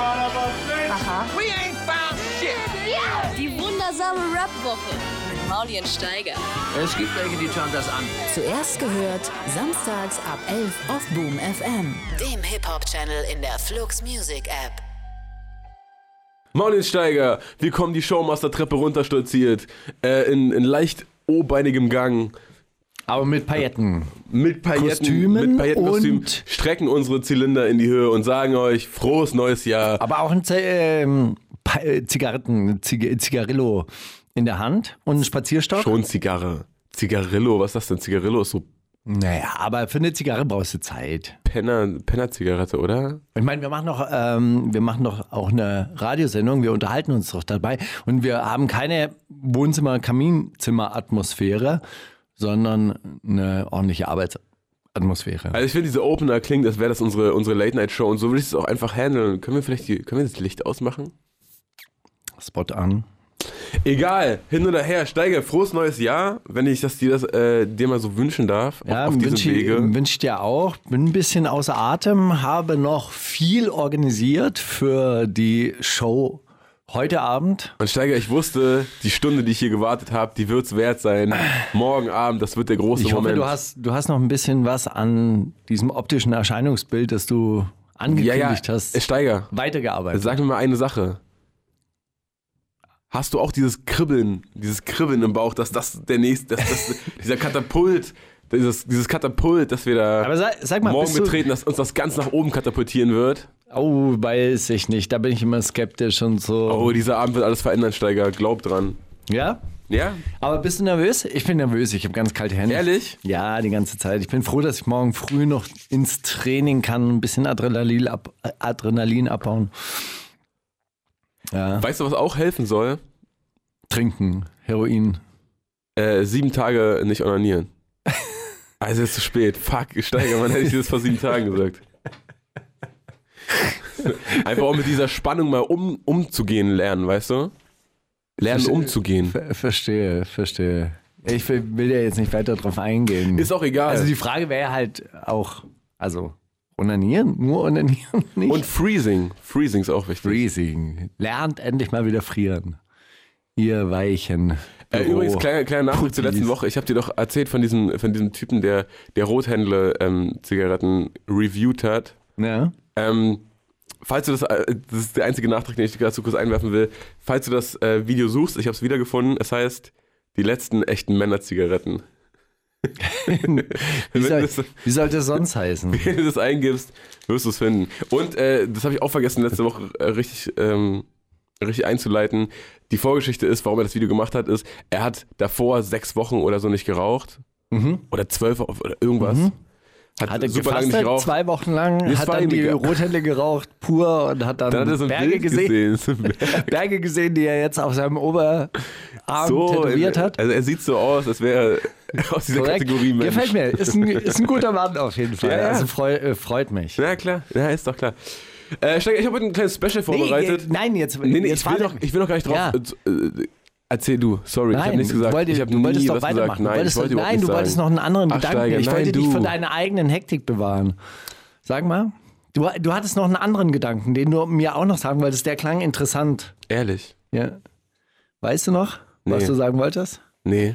Aha. We ain't found shit. Die wundersame Rap-Woche mit Maulien Steiger. Es gibt welche, die schauen das an. Zuerst gehört, samstags ab 11 auf Boom FM. Dem Hip-Hop-Channel in der Flux Music App. Maulenssteiger, wir kommen die Showmaster-Treppe runterstolziert, äh, in, in leicht obeinigem Gang, Aber mit Pailletten. mit Pailletten, mit Paillettenkostüm, und- strecken unsere Zylinder in die Höhe und sagen euch, frohes neues Jahr. Aber auch ein Z ähm, äh, Zigaretten, Zig Zigarillo in der Hand und ein Spazierstock. Schon Zigarre. Zigarillo, was ist das denn? Zigarillo ist so Naja, aber für eine Zigarre brauchst du Zeit. Penner, Penner-Zigarette, oder? Ich meine, wir machen doch, ähm, wir machen doch auch eine Radiosendung, wir unterhalten uns doch dabei und wir haben keine Wohnzimmer-Kaminzimmer-Atmosphäre, sondern eine ordentliche Arbeitsatmosphäre. Also ich finde, diese Opener klingt, als wäre das unsere, unsere Late-Night-Show und so würde ich es auch einfach handeln. Können wir vielleicht die, können wir das Licht ausmachen? Spot an. Egal, hin oder her, Steiger, frohes neues Jahr, wenn ich das dir, das, äh, dir mal so wünschen darf, Ja, auf, diesem wünsche ich, Wege. wünsch ich dir auch. Bin ein bisschen außer Atem, habe noch viel organisiert für die Show heute Abend. Und Steiger, ich wusste, die Stunde, die ich hier gewartet habe, die wird es wert sein. Morgen Abend, das wird der große Ich hoffe, Moment. du hast, du hast noch ein bisschen was an diesem optischen Erscheinungsbild, das du ja, angekündigt ja, hast, Steiger, weitergearbeitet. sag mir mal eine Sache. Hast du auch dieses Kribbeln, dieses Kribbeln im Bauch, dass das der nächste, dass das, dieser Katapult, dieses, dieses Katapult, dass wir da sag, mal, morgen betreten, dass uns das ganz nach oben katapultieren wird? Oh, weiß ich nicht. Da bin ich immer skeptisch und so. Oh, dieser Abend wird alles verändern, Steiger, glaub dran. Ja? Ja? Aber bist du nervös? Ich bin nervös. Ich habe ganz kalte Hände. Ehrlich? Ja, die ganze Zeit. Ich bin froh, dass ich morgen früh noch ins Training kann, ein bisschen Adrenalin, ab, Adrenalin abbauen. Ja. Weißt du, was auch helfen soll? Trinken, Heroin. Äh, sieben Tage nicht onanieren. Also ist zu spät. Fuck, Steiger, man hätte ich das vor sieben Tagen gesagt. Einfach auch mit dieser Spannung mal um, umzugehen lernen, weißt du? Lernen Verste- umzugehen. Ver verstehe, verstehe. Ich will, will ja jetzt nicht weiter drauf eingehen. Ist auch egal. also die Frage wäre halt auch, also onanieren, nur onanieren nicht. Und Freezing. Freezing ist auch wichtig. Freezing. Lernt endlich mal wieder frieren. Ihr weichen. Äh, übrigens, kleiner, kleiner Nachtrag zur letzten Woche. Ich habe dir doch erzählt von diesem, von diesem Typen, der, der Rothändle-Zigaretten reviewed hat. Ja. Ähm, falls du das, äh, das ist der einzige Nachtrag, den ich dazu kurz einwerfen will. Falls du das äh, Video suchst, ich habe es wiedergefunden. Es heißt die letzten echten Männerzigaretten. Wie, soll, das- wie sollte es sonst heißen? Wenn du das eingibst, wirst du es finden. Und äh, das habe ich auch vergessen letzte Woche äh, richtig, ähm, richtig einzuleiten. Die Vorgeschichte ist, warum er das Video gemacht hat, ist, er hat davor sechs Wochen oder so nicht geraucht. Oder zwölf oder irgendwas. Hat, Hat er super lange nicht geraucht. zwei Wochen lang, Es hat dann die. Rothände geraucht, pur und hat dann, Dann hat er so Berge Bild gesehen, gesehen. Berge gesehen, die er jetzt auf seinem Oberarm tätowiert hat. Also er sieht so aus, als wäre er aus dieser Korrekt. Kategorie Mensch. Gefällt mir. Ist ein, ist ein guter Mann auf jeden Fall. Ja, ja. Also freu, äh, freut mich. Ja, klar. Ja, ist doch klar. Äh, Steiger, ich habe heute ein kleines Special vorbereitet. Nee, nein, jetzt, Nee, nee, jetzt ich will, noch, ich will noch gar nicht drauf. Ja. Äh, erzähl du, sorry, ich habe Nein, nichts gesagt. Du wolltest, ich habe du nie wolltest doch weitermachen. Nein, du wolltest, wollte nein, du wolltest noch einen anderen Ach, Gedanken. Steiger, ich wollte nein, dich du. von deiner eigenen Hektik bewahren. Sag mal. Du, du hattest noch einen anderen Gedanken, den du mir auch noch sagen wolltest. Der klang interessant. Ehrlich? Ja. Weißt du noch, was du sagen wolltest? Nee.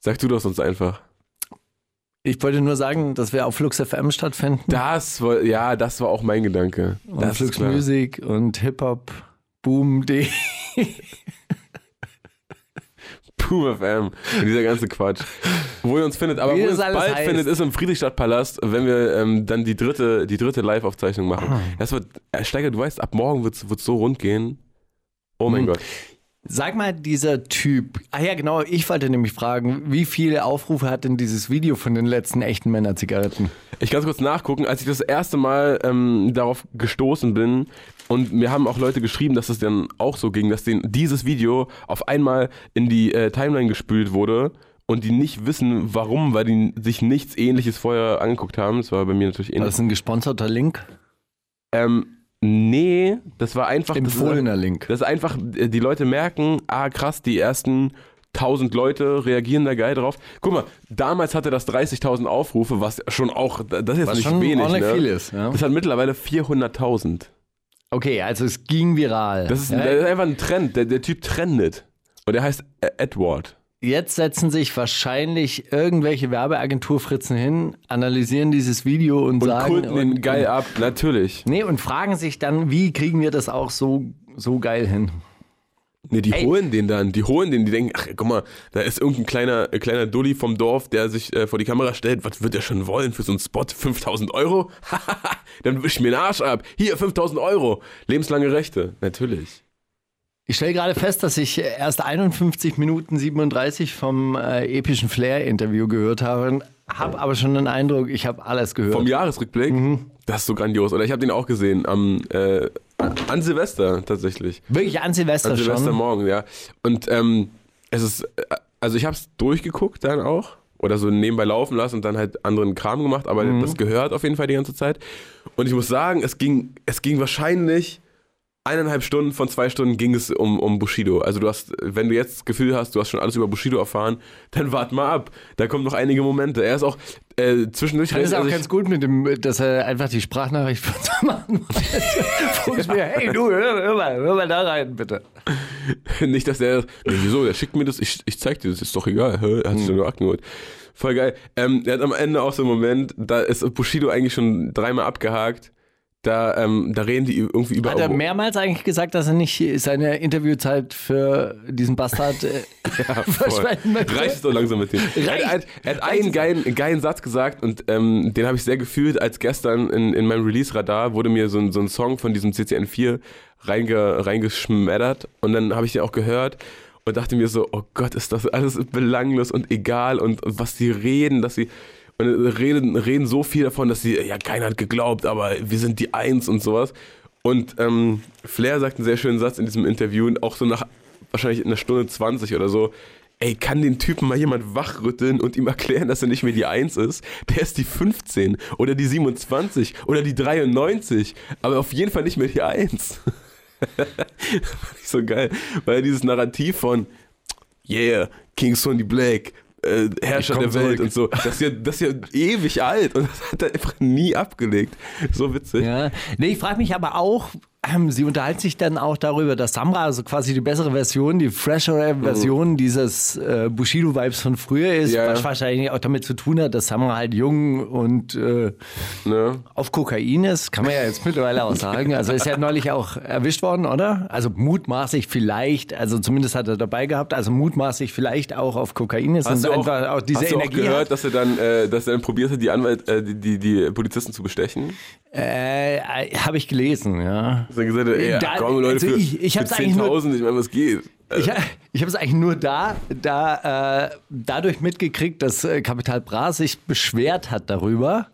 Sag du doch sonst einfach. Ich wollte nur sagen, dass wir auf Flux FM stattfinden. Das war, ja, das war auch mein Gedanke. und Das Flux. Music und Hip-Hop Boom.de. Boom FM und dieser ganze Quatsch. Wo ihr uns findet, aber Wie wo ihr uns bald heißt. findet, ist im Friedrichstadtpalast, wenn wir ähm, dann die dritte, die dritte Live-Aufzeichnung machen. Ah. Das wird, äh, Steiger, du weißt, ab morgen wird es so rund gehen. Oh mein Hm. Gott. Sag mal, dieser Typ. Ah ja, genau, ich wollte nämlich fragen, wie viele Aufrufe hat denn dieses Video von den letzten echten Männerzigaretten? Ich kann kurz nachgucken, als ich das erste Mal ähm, darauf gestoßen bin und mir haben auch Leute geschrieben, dass es dann auch so ging, dass denen dieses Video auf einmal in die äh, Timeline gespült wurde und die nicht wissen, warum, weil die sich nichts ähnliches vorher angeguckt haben. Das war bei mir natürlich War ähnlich. das ein gesponserter Link? Ähm, nee, das war einfach. Das Empfohlener Link. das ist einfach, äh, die Leute merken, ah krass, die ersten 1000 Leute reagieren da geil drauf. Guck mal, damals hatte das 30.000 Aufrufe, was schon auch, das ist jetzt Was nicht schon wenig. ne? viel ist, ja. Das hat mittlerweile 400.000. Okay, also es ging viral. Das ist, Ja, das ist einfach ein Trend. Der, der Typ trendet. Und der heißt E- Edward. Jetzt setzen sich wahrscheinlich irgendwelche Werbeagenturfritzen hin, analysieren dieses Video und, Und sagen. kulten ihn geil ab, natürlich. Nee, und fragen sich dann, wie kriegen wir das auch so, so geil hin? Nee, die Ey. holen den dann, die holen den, die denken, ach guck mal, da ist irgendein kleiner, äh, kleiner Dulli vom Dorf, der sich äh, vor die Kamera stellt, was wird er schon wollen für so einen Spot? 5000 Euro? dann wisch mir den Arsch ab. Hier, 5000 Euro. Lebenslange Rechte, natürlich. Ich stelle gerade fest, dass ich erst 51 Minuten 37 vom äh, epischen Flair-Interview gehört habe, habe aber schon den Eindruck, ich habe alles gehört. Vom Jahresrückblick, Mhm. das ist so grandios. Oder ich habe den auch gesehen am, äh, an Silvester tatsächlich. Wirklich an Silvester An schon. Silvestermorgen, ja. Und ähm, es ist, äh, also ich habe es durchgeguckt dann auch. Oder so nebenbei laufen lassen und dann halt anderen Kram gemacht, aber Mhm. das gehört auf jeden Fall die ganze Zeit. Und ich muss sagen, es ging, es ging wahrscheinlich eineinhalb Stunden von zwei Stunden ging es um, um Bushido. Also du hast, wenn du jetzt das Gefühl hast, du hast schon alles über Bushido erfahren, dann wart mal ab. Da kommen noch einige Momente. Er ist auch äh, zwischendurch Das ist auch also ganz gut mit dem, dass er einfach die Sprachnachricht von machen muss. mir, hey du, hör, hör, mal, hör mal da rein, bitte. Nicht, dass der, nee, wieso, der schickt mir das, ich, ich zeig dir das, ist doch egal, er hat Hm. sich doch nur Akten geholt. Voll geil. Ähm, er hat am Ende auch so einen Moment, da ist Bushido eigentlich schon dreimal abgehakt, da, ähm, da reden die irgendwie über... Hat er mehrmals eigentlich gesagt, dass er nicht seine Interviewzeit für diesen Bastard äh, verschwenden möchte? Reicht es doch langsam mit dem. Er hat, er hat einen geilen, geilen Satz gesagt und ähm, den habe ich sehr gefühlt, als gestern in, in meinem Release-Radar wurde mir so ein, so ein Song von diesem CCN4 reinge, reingeschmettert und dann habe ich den auch gehört und dachte mir so, oh Gott, ist das alles belanglos und egal und, und was die reden, dass sie und reden, reden so viel davon, dass sie, ja, keiner hat geglaubt, aber wir sind die Eins und sowas. Und ähm, Flair sagt einen sehr schönen Satz in diesem Interview, auch so nach wahrscheinlich einer Stunde 20 oder so, ey, kann den Typen mal jemand wachrütteln und ihm erklären, dass er nicht mehr die 1 ist? Der ist die 15 oder die 27 oder die 93, aber auf jeden Fall nicht mehr die 1. Fand ich so geil, weil dieses Narrativ von Yeah, King Sonny Black, äh, Herrscher der Welt zurück. und so, das ist, ja, das ist ja ewig alt und das hat er einfach nie abgelegt. So witzig. Ja. Nee, ich frage mich aber auch, sie unterhalten sich dann auch darüber, dass Samra also quasi die bessere Version, die freshere Version dieses äh, Bushido-Vibes von früher ist, Ja, was wahrscheinlich auch damit zu tun hat, dass Samra halt jung und äh, Ne? auf Kokain ist, kann man ja jetzt mittlerweile auch sagen. Also ist ja neulich auch erwischt worden, oder? Also mutmaßlich vielleicht, also zumindest hat er dabei gehabt, also mutmaßlich vielleicht auch auf Kokain ist Hast und du auch, einfach auch diese hast du auch gehört, hat. dass er dann, äh, dass er dann probiert hat, die, Anwalt, äh, die, die, die Polizisten zu bestechen? Äh, habe ich gelesen, ja. Dass er gesagt ey, Da- komm Leute, also für, ich- ich für hab's eigentlich nur- 10.000, ich meine, was geht? Ich, ich habe es eigentlich nur da, da äh, dadurch mitgekriegt, dass äh, Kapital Bra sich beschwert hat darüber,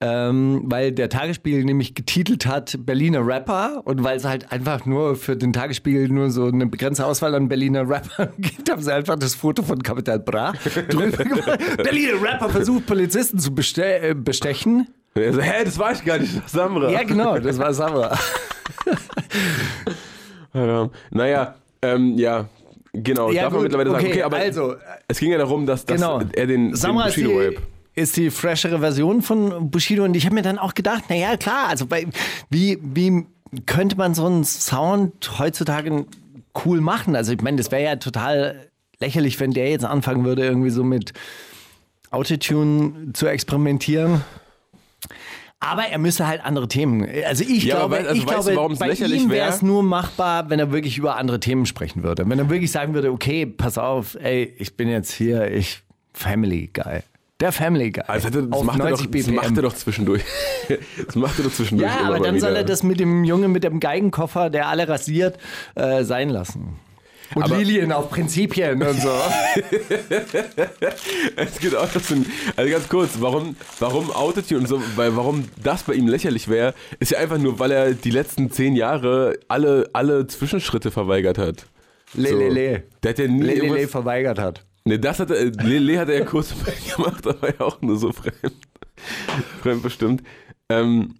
ähm, weil der Tagesspiegel nämlich getitelt hat Berliner Rapper und weil es halt einfach nur für den Tagesspiegel nur so eine begrenzte Auswahl an Berliner Rappern gibt, haben sie einfach das Foto von Kapital Bra drüber gemacht. Berliner Rapper versucht Polizisten zu beste äh, bestechen. Und er so, hä, das war ich gar nicht, das ist Samra. Ja genau, das war Samra. Ja. Naja, ähm, ja, genau. Ja, darf man gut, mittlerweile sagen. okay, Okay, aber also, es ging ja darum, dass, dass Genau. er den, Samra den ist die, Bushido-Rap ist die freshere Version von Bushido und ich habe mir dann auch gedacht, naja, klar, also bei, wie, wie könnte man so einen Sound heutzutage cool machen? Also ich meine, das wäre ja total lächerlich, wenn der jetzt anfangen würde, irgendwie so mit Autotune zu experimentieren. Aber er müsste halt andere Themen. Also ich Ja, glaube, wei- also ich du, glaube es bei ihm wäre wär? es nur machbar, wenn er wirklich über andere Themen sprechen würde. Wenn er wirklich sagen würde, okay, pass auf, ey, ich bin jetzt hier, ich Family Guy. Der Family Guy. Also das, auf macht er doch, 90 das BPM. macht er doch zwischendurch. Das macht er doch zwischendurch. ja, aber dann soll er das mit dem Jungen mit dem Geigenkoffer, der alle rasiert, äh, sein lassen. Und Aber- Lilien auf Prinzipien und so. Es geht auch das in, also ganz kurz, warum, warum Autotune und so, weil warum das bei ihm lächerlich wäre, ist ja einfach nur, weil er die letzten zehn Jahre alle, alle Zwischenschritte verweigert hat. Le, le, le. Der hat ja nie Le, le, le verweigert hat. ne, das hat er, Lele hat er ja kurz gemacht, aber ja auch nur so fremd, fremd bestimmt. Ähm,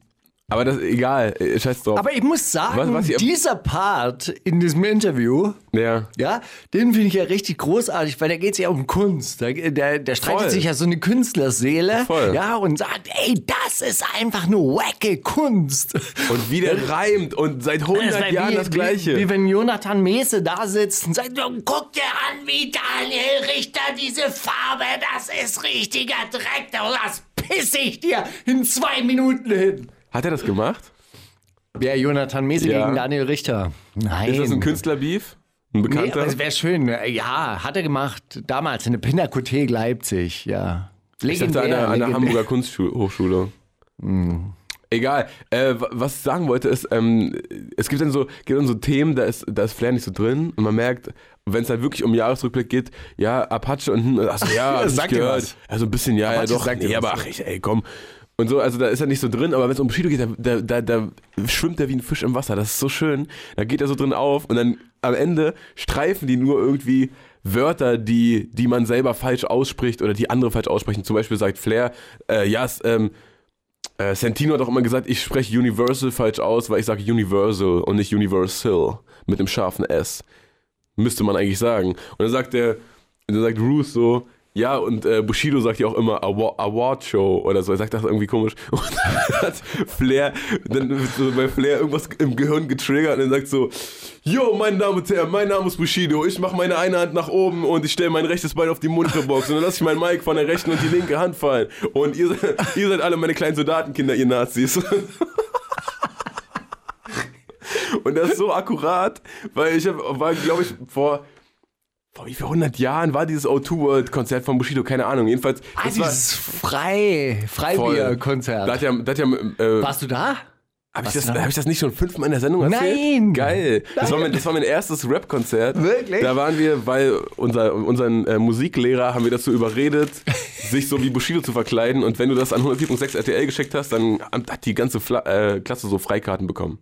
Aber das egal, äh, scheiß drauf. Aber ich muss sagen, Was- was ihr- dieser Part in diesem Interview, ja. ja, den finde ich ja richtig großartig, weil da geht es ja um Kunst. Da, der, der streitet Voll. sich ja so eine Künstlerseele, Voll. ja, und sagt, ey, das ist einfach nur wacke Kunst. Und wie der reimt und seit 100 Das wär Jahren wie, das Gleiche. Wie, wie wenn Jonathan Mese da sitzt und sagt, "Du, guck dir an, wie Daniel Richter diese Farbe, das ist richtiger Dreck, das pisse ich dir in zwei Minuten hin. Hat er das gemacht? Wer Jonathan Mese Ja. gegen Daniel Richter? Nein. Ist das ein Künstlerbeef? Ein Nee, Bekannter? aber es wäre schön. Ja, hat er gemacht. Damals in der Pinakothek Leipzig, ja. ich dachte an der, an der legendär. Hamburger Kunsthochschule. Hm. Egal. Äh, wa- was ich sagen wollte ist, ähm, es gibt dann so, gibt dann so Themen, da ist, da ist Flair nicht so drin und man merkt, wenn es halt wirklich um Jahresrückblick geht, ja, Apache und achso, ja, hab ich Sag dir gehört. was. Ja, so ein bisschen, ja, ja Apache doch. sagt dir Nee, aber ja. ach, ich, ey, komm. Und so, also da ist er nicht so drin, aber wenn es um Bushido geht, da, da, da, schwimmt er wie ein Fisch im Wasser. Das ist so schön. Da geht er so drin auf und dann am Ende streifen die nur irgendwie Wörter, die, die man selber falsch ausspricht oder die andere falsch aussprechen. Zum Beispiel sagt Flair, äh, ja, es, ähm, äh, Santino hat auch immer gesagt, ich spreche Universal falsch aus, weil ich sage Universal und nicht Universal mit dem scharfen S. Müsste man eigentlich sagen. Und dann sagt der, dann sagt Ruth so, ja, und äh, Bushido sagt ja auch immer Award, Award Show oder so. Er sagt das irgendwie komisch. Und dann hat Flair, dann wird so bei Flair irgendwas im Gehirn getriggert und dann sagt so, Jo, meine Damen und Herren, mein Name ist Bushido. Ich mache meine eine Hand nach oben und ich stelle mein rechtes Bein auf die Monitorbox und dann lasse ich mein Mic von der rechten und die linke Hand fallen. Und ihr, ihr seid alle meine kleinen Soldatenkinder, ihr Nazis. Und das ist so akkurat, weil ich hab, war, glaube ich, vor, vor wie viel 100 Jahren war dieses O2 World Konzert von Bushido, keine Ahnung. Jedenfalls, Ah, dieses Frei. Freibierkonzert. Da hat ja, da hat ja, äh, Warst du da? Habe ich, das- hab ich das nicht schon fünfmal in der Sendung erzählt? Nein. Geil. Das war, mein, das war mein erstes Rap-Konzert. Wirklich? Da waren wir, weil unser, unseren äh, Musiklehrer haben wir dazu überredet, sich so wie Bushido zu verkleiden. Und wenn du das an 104.6 RTL geschickt hast, dann hat die ganze Fla äh, Klasse so Freikarten bekommen.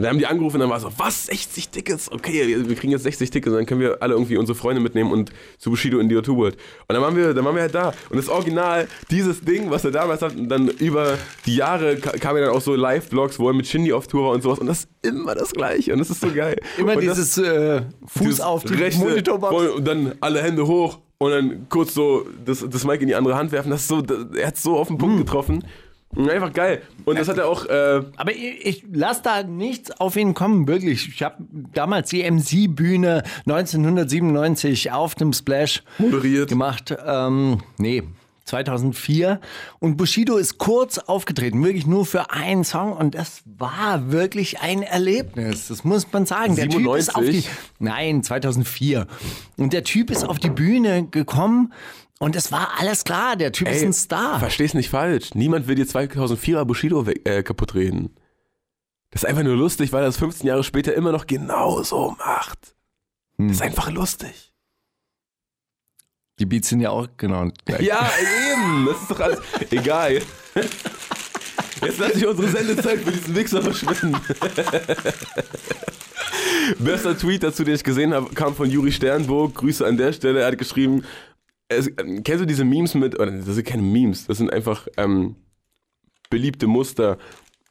Und dann haben die angerufen und dann war so, was, 60 Tickets? Okay, wir kriegen jetzt 60 Tickets und dann können wir alle irgendwie unsere Freunde mitnehmen und zu Bushido in die O2 World. Und dann waren wir, dann waren wir halt da. Und das Original, dieses Ding, was er damals hat, und dann über die Jahre ka- kamen ja dann auch so Live-Vlogs, wo er mit Shindy auf Tour war und sowas. Und das ist immer das Gleiche und das ist so geil. Immer und das- dieses äh, Fuß dieses auf die rechte Monitorbox. Und dann alle Hände hoch und dann kurz so das, das Mic in die andere Hand werfen. Das ist so, das, er hat so auf den. Punkt getroffen. Einfach geil. Und das hat er auch, äh, Aber ich, ich lasse da nichts auf ihn kommen, wirklich. Ich habe damals die MC-Bühne 1997 auf dem Splash Moderiert. gemacht. Ähm, nee, 2004. Und Bushido ist kurz aufgetreten, wirklich nur für einen Song. Und das war wirklich ein Erlebnis. Das muss man sagen. Der Typ ist auf die. 97? Nein, 2004. Und der Typ ist auf die Bühne gekommen. Und es war alles klar, der Typ ist ein Star. Versteh's nicht falsch. Niemand will dir 2004er Bushido weg, äh, kaputt reden. Das ist einfach nur lustig, weil er das 15 Jahre später immer noch genau so macht. Hm. Das ist einfach lustig. Die Beats sind ja auch genau gleich. Ja, eben. Das ist doch alles. Egal. Jetzt lasse ich unsere Sendezeit für diesen Wichser verschwinden. Bester Tweet dazu, den ich gesehen habe, kam von Juri Sternburg. Grüße an der Stelle. Er hat geschrieben, es, ähm, kennst du diese Memes mit, oder das sind keine Memes, das sind einfach ähm, beliebte Muster.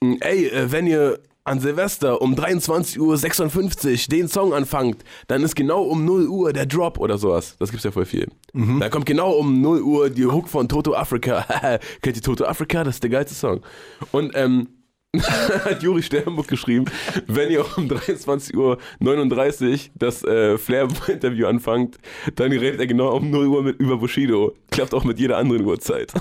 Mm, Ey, äh, wenn ihr an Silvester um 23.56 Uhr den Song anfangt, dann ist genau um 0 Uhr der Drop oder sowas. Das gibt's ja voll viel. Da kommt genau um 0 Uhr die Hook von Toto Africa. Kennt ihr Toto Africa? Das ist der geilste Song. Und ähm, hat Juri Sternburg geschrieben, wenn ihr um 23.39 Uhr das äh, Flair-Interview anfangt, dann redet er genau um 0 Uhr mit, über Bushido. Klappt auch mit jeder anderen Uhrzeit.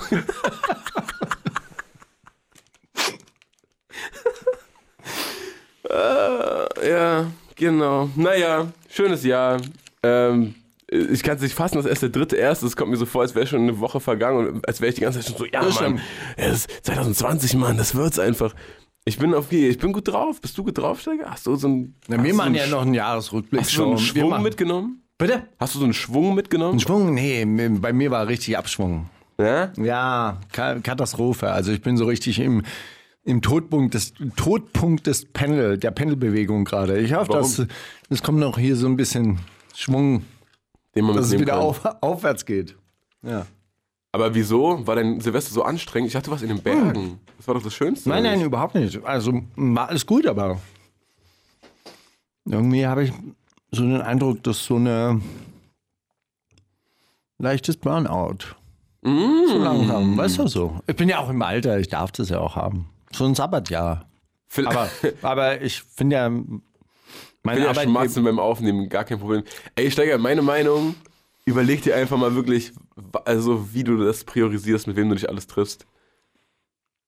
äh, ja, genau. Naja, schönes Jahr. Ähm, ich kann es nicht fassen, das ist der dritte erste. Es kommt mir so vor, als wäre schon eine Woche vergangen und als wäre ich die ganze Zeit schon so, ja, Mann, es ist 2020, Mann, das wird's einfach. Ich bin auf ich bin gut drauf. Bist du gut drauf, Steiger? Hast du so einen, Na, wir machen ja einen, noch einen Jahresrückblick. hast du so einen Schwung mitgenommen? Bitte? Hast du so einen Schwung mitgenommen? Ein Schwung? Nee, bei mir war richtig Abschwung. Ja? Ja, Ka- Katastrophe. Also ich bin so richtig im, im Todpunkt des, Todpunkt des Pendel, der Pendelbewegung gerade. Ich hoffe, dass es kommt noch hier so ein bisschen Schwung, dass es wieder auf, aufwärts geht. Ja. Aber wieso? War dein Silvester so anstrengend? Ich dachte, du warst in den Bergen. Das war doch das Schönste. Nein, nein, überhaupt nicht. Also war alles gut, aber irgendwie habe ich so den Eindruck, dass so eine leichtes Burnout. So langsam, weißt du so. Ich bin ja auch im Alter, ich darf das ja auch haben. So ein Sabbatjahr. Aber, aber ich finde ja, meine Ich bin ja Arbeit. schmatzen beim Aufnehmen, gar kein Problem. Ey, Steiger, meine Meinung, überleg dir einfach mal wirklich, also wie du das priorisierst, mit wem du dich alles triffst.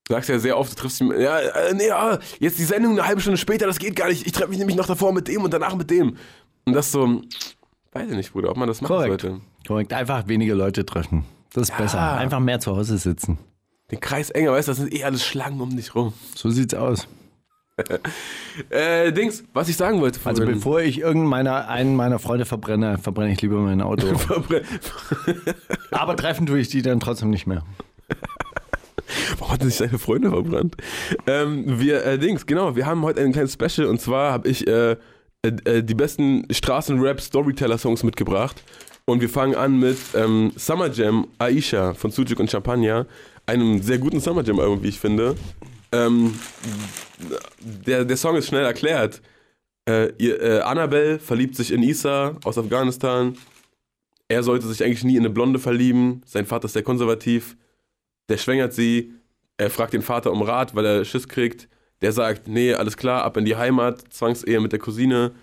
Du sagst ja sehr oft, du triffst dich, ja, äh, nee, ja, jetzt die Sendung eine halbe Stunde später, das geht gar nicht. Ich treffe mich nämlich noch davor mit dem und danach mit dem. Und das so, weiß ich nicht, Bruder, ob man das machen Korrekt. sollte. Korrekt, einfach weniger Leute treffen. Das ist besser. Einfach mehr zu Hause sitzen. Den Kreis enger, weißt du, das sind eh alles Schlangen um dich rum. So sieht's aus. Äh, Dings, was ich sagen wollte Also vorhin. bevor ich irgendeiner einen meiner Freunde verbrenne, verbrenne ich lieber mein Auto. Aber treffen tue ich die dann trotzdem nicht mehr. Warum hat er sich seine Freunde verbrannt? Ähm, wir, äh, Dings, genau, wir haben heute ein kleines Special und zwar habe ich äh, äh, die besten Straßenrap-Storyteller-Songs mitgebracht. Und wir fangen an mit ähm, Summer Jam Aisha von Sujuk und Champagner. Einem sehr guten Summer Jam-Album, wie ich finde. Ähm, der, der Song ist schnell erklärt. Äh, ihr, äh, Annabelle verliebt sich in Isa aus Afghanistan. Er sollte sich eigentlich nie in eine Blonde verlieben. Sein Vater ist sehr konservativ. Der schwängert sie. Er fragt den Vater um Rat, weil er Schiss kriegt. Der sagt, nee, alles klar, ab in die Heimat, Zwangsehe mit der Cousine.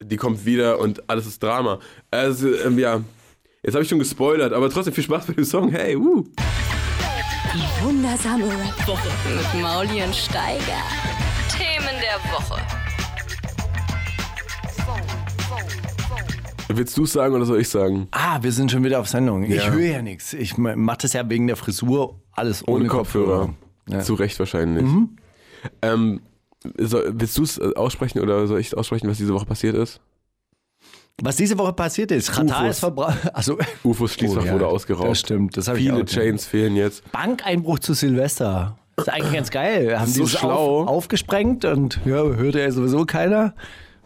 Die kommt wieder und alles ist Drama. Also, ähm, ja, jetzt habe ich schon gespoilert, aber trotzdem viel Spaß bei dem Song. Hey, uh. Die wundersame Rap-Woche mit Mauli und Steiger. Themen der Woche. Willst du sagen oder soll ich sagen? Ah, wir sind schon wieder auf Sendung. Ich Ja. höre ja nichts. Ich mache das ja wegen der Frisur alles ohne, Ohne Kopfhörer. Ja. Zu Recht wahrscheinlich. Ähm, soll, willst du es aussprechen oder soll ich aussprechen, was diese Woche passiert ist? Was diese Woche passiert ist, Katar Ufos. ist verbraucht. Also, Ufos Schließfach Oh ja, wurde ausgeraubt. Das stimmt, das habe ich Viele. Chains fehlen jetzt. Bankeinbruch zu Silvester. Das ist eigentlich ganz geil. Haben die so das schlau. Auf, aufgesprengt und ja, hörte ja sowieso keiner.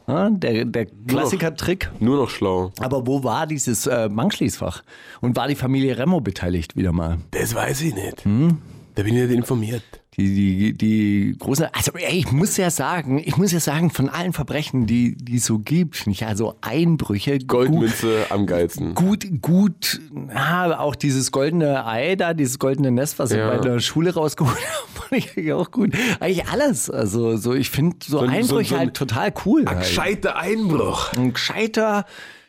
Ja, der der Klassiker-Trick. Nur noch schlau. Aber wo war dieses äh, Bankschließfach? Und war die Familie Remo beteiligt wieder mal? Das weiß ich nicht. Hm? Da bin ich nicht informiert. Die, die, die große, also ey, ich muss ja sagen, ich muss ja sagen, von allen Verbrechen, die die es so gibt, nicht also Einbrüche, Goldmünze am geilsten. gut, gut, ja, auch dieses goldene Ei da, dieses goldene Nest, was Ja. sie bei der Schule rausgeholt haben, fand ich eigentlich auch gut. Eigentlich alles, also so, ich finde so, So ein- so ein- Einbrüche so ein- halt total cool. Ein Halt. gescheiter Einbruch. Ein gescheiter,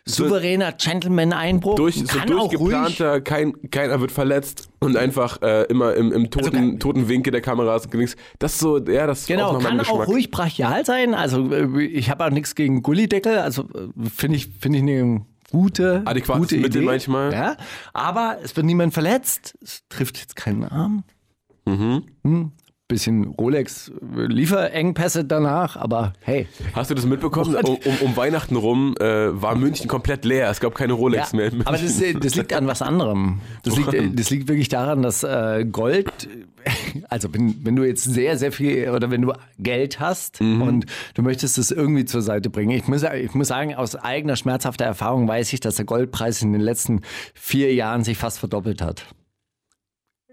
souveräner Gentleman-Einbruch. Durch, so auch durchgeplanter, kein, keiner wird verletzt und einfach äh, immer im, im toten, kann- toten Winkel der Kameras links. Das ist so, ja, das ist Genau, auch noch kann auch ruhig brachial sein. Also äh, ich habe auch nichts gegen Gullideckel. Also äh, finde ich, finde ich eine gute, Adäquates gute Mittel Idee. manchmal. Ja, aber es wird niemand verletzt. Es trifft jetzt keinen Arm. Mhm. Hm, bisschen Rolex äh, Lieferengpässe danach, aber hey. Hast du das mitbekommen? Um, um, um Weihnachten rum äh, war München komplett leer. Es gab keine Rolex Ja, mehr. in München. aber das, äh, das liegt an was anderem. Das liegt, äh, das liegt wirklich daran, dass äh, Gold, also wenn, wenn du jetzt sehr, sehr viel oder wenn du Geld hast Mhm. und du möchtest es irgendwie zur Seite bringen. Ich muss, ich muss sagen, aus eigener schmerzhafter Erfahrung weiß ich, dass der Goldpreis in den letzten vier Jahren sich fast verdoppelt hat.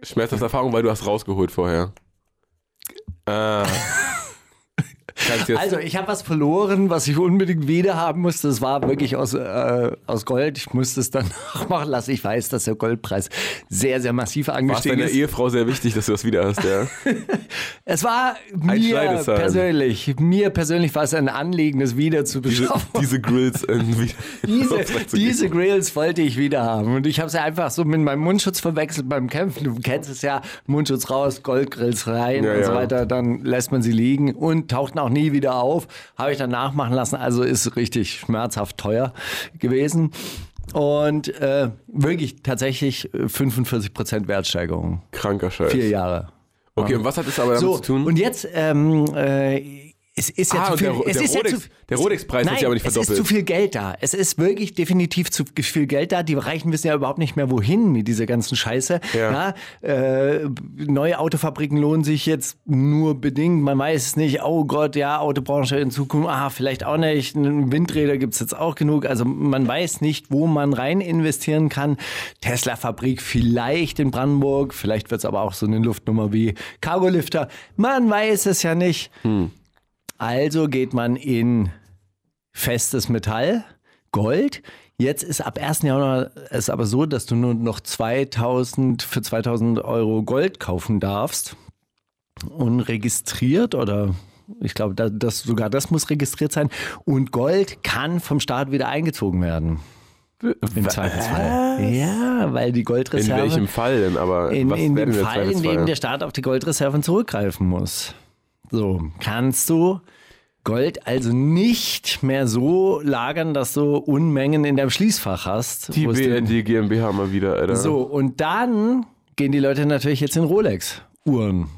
Schmerzhafte Erfahrung, weil du hast rausgeholt vorher. Ah. Also ich habe was verloren, was ich unbedingt wieder haben musste. Das war wirklich aus, äh, aus Gold. Ich musste es dann nachmachen lassen. Ich weiß, dass der Goldpreis sehr, sehr massiv war es angestiegen deiner ist. Ehefrau sehr wichtig, dass du das wieder hast, ja? Es war mir persönlich, mir persönlich war es ein Anliegen, das wieder zu Diese, beschaffen. diese Grills irgendwie Diese, diese Grills wollte ich wieder haben. Und ich habe sie einfach so mit meinem Mundschutz verwechselt beim Kämpfen. Du kennst es ja, Mundschutz raus, Goldgrills rein Ja, und so weiter. Dann lässt man sie liegen und tauchten auch nie wieder auf. Habe ich dann nachmachen lassen. Also ist richtig schmerzhaft teuer gewesen. Und äh, wirklich tatsächlich äh, 45% Wertsteigerung. Kranker Scheiß. Vier Jahre. Okay, und was hat es aber damit So, zu tun? und jetzt ähm, äh, Es ist ja Ah, zu viel. der- es der ist ja Rolex- zu, der Rolex-Preis hat Nein, sich aber nicht Es ist verdoppelt. zu viel Geld da. Es ist wirklich definitiv zu viel Geld da. Die Reichen wissen ja überhaupt nicht mehr, wohin mit dieser ganzen Scheiße. Ja. Ja, äh, neue Autofabriken lohnen sich jetzt nur bedingt. Man weiß es nicht. Oh Gott, ja, Autobranche in Zukunft. Ah, vielleicht auch nicht. Windräder gibt es jetzt auch genug. Also man weiß nicht, wo man rein investieren kann. Tesla-Fabrik vielleicht in Brandenburg. Vielleicht wird es aber auch so eine Luftnummer wie Cargolifter. Man weiß es ja nicht. Also geht man in festes Metall, Gold. Jetzt ist ab 1. Januar es aber so, dass du nur noch 2000 für 2000 Euro Gold kaufen darfst. Unregistriert oder ich glaube, da- das, sogar das muss registriert sein. Und Gold kann vom Staat wieder eingezogen werden. Im Zweifelsfall. Ja, weil die In Goldreserve. welchem Fall denn? Aber In, was in dem Fall, in dem der Staat auf die Goldreserven zurückgreifen muss. So, kannst du Gold also nicht mehr so lagern, dass du Unmengen in deinem Schließfach hast. Die BND GmbH mal wieder, Alter. So, und dann gehen die Leute natürlich jetzt in Rolex-Uhren.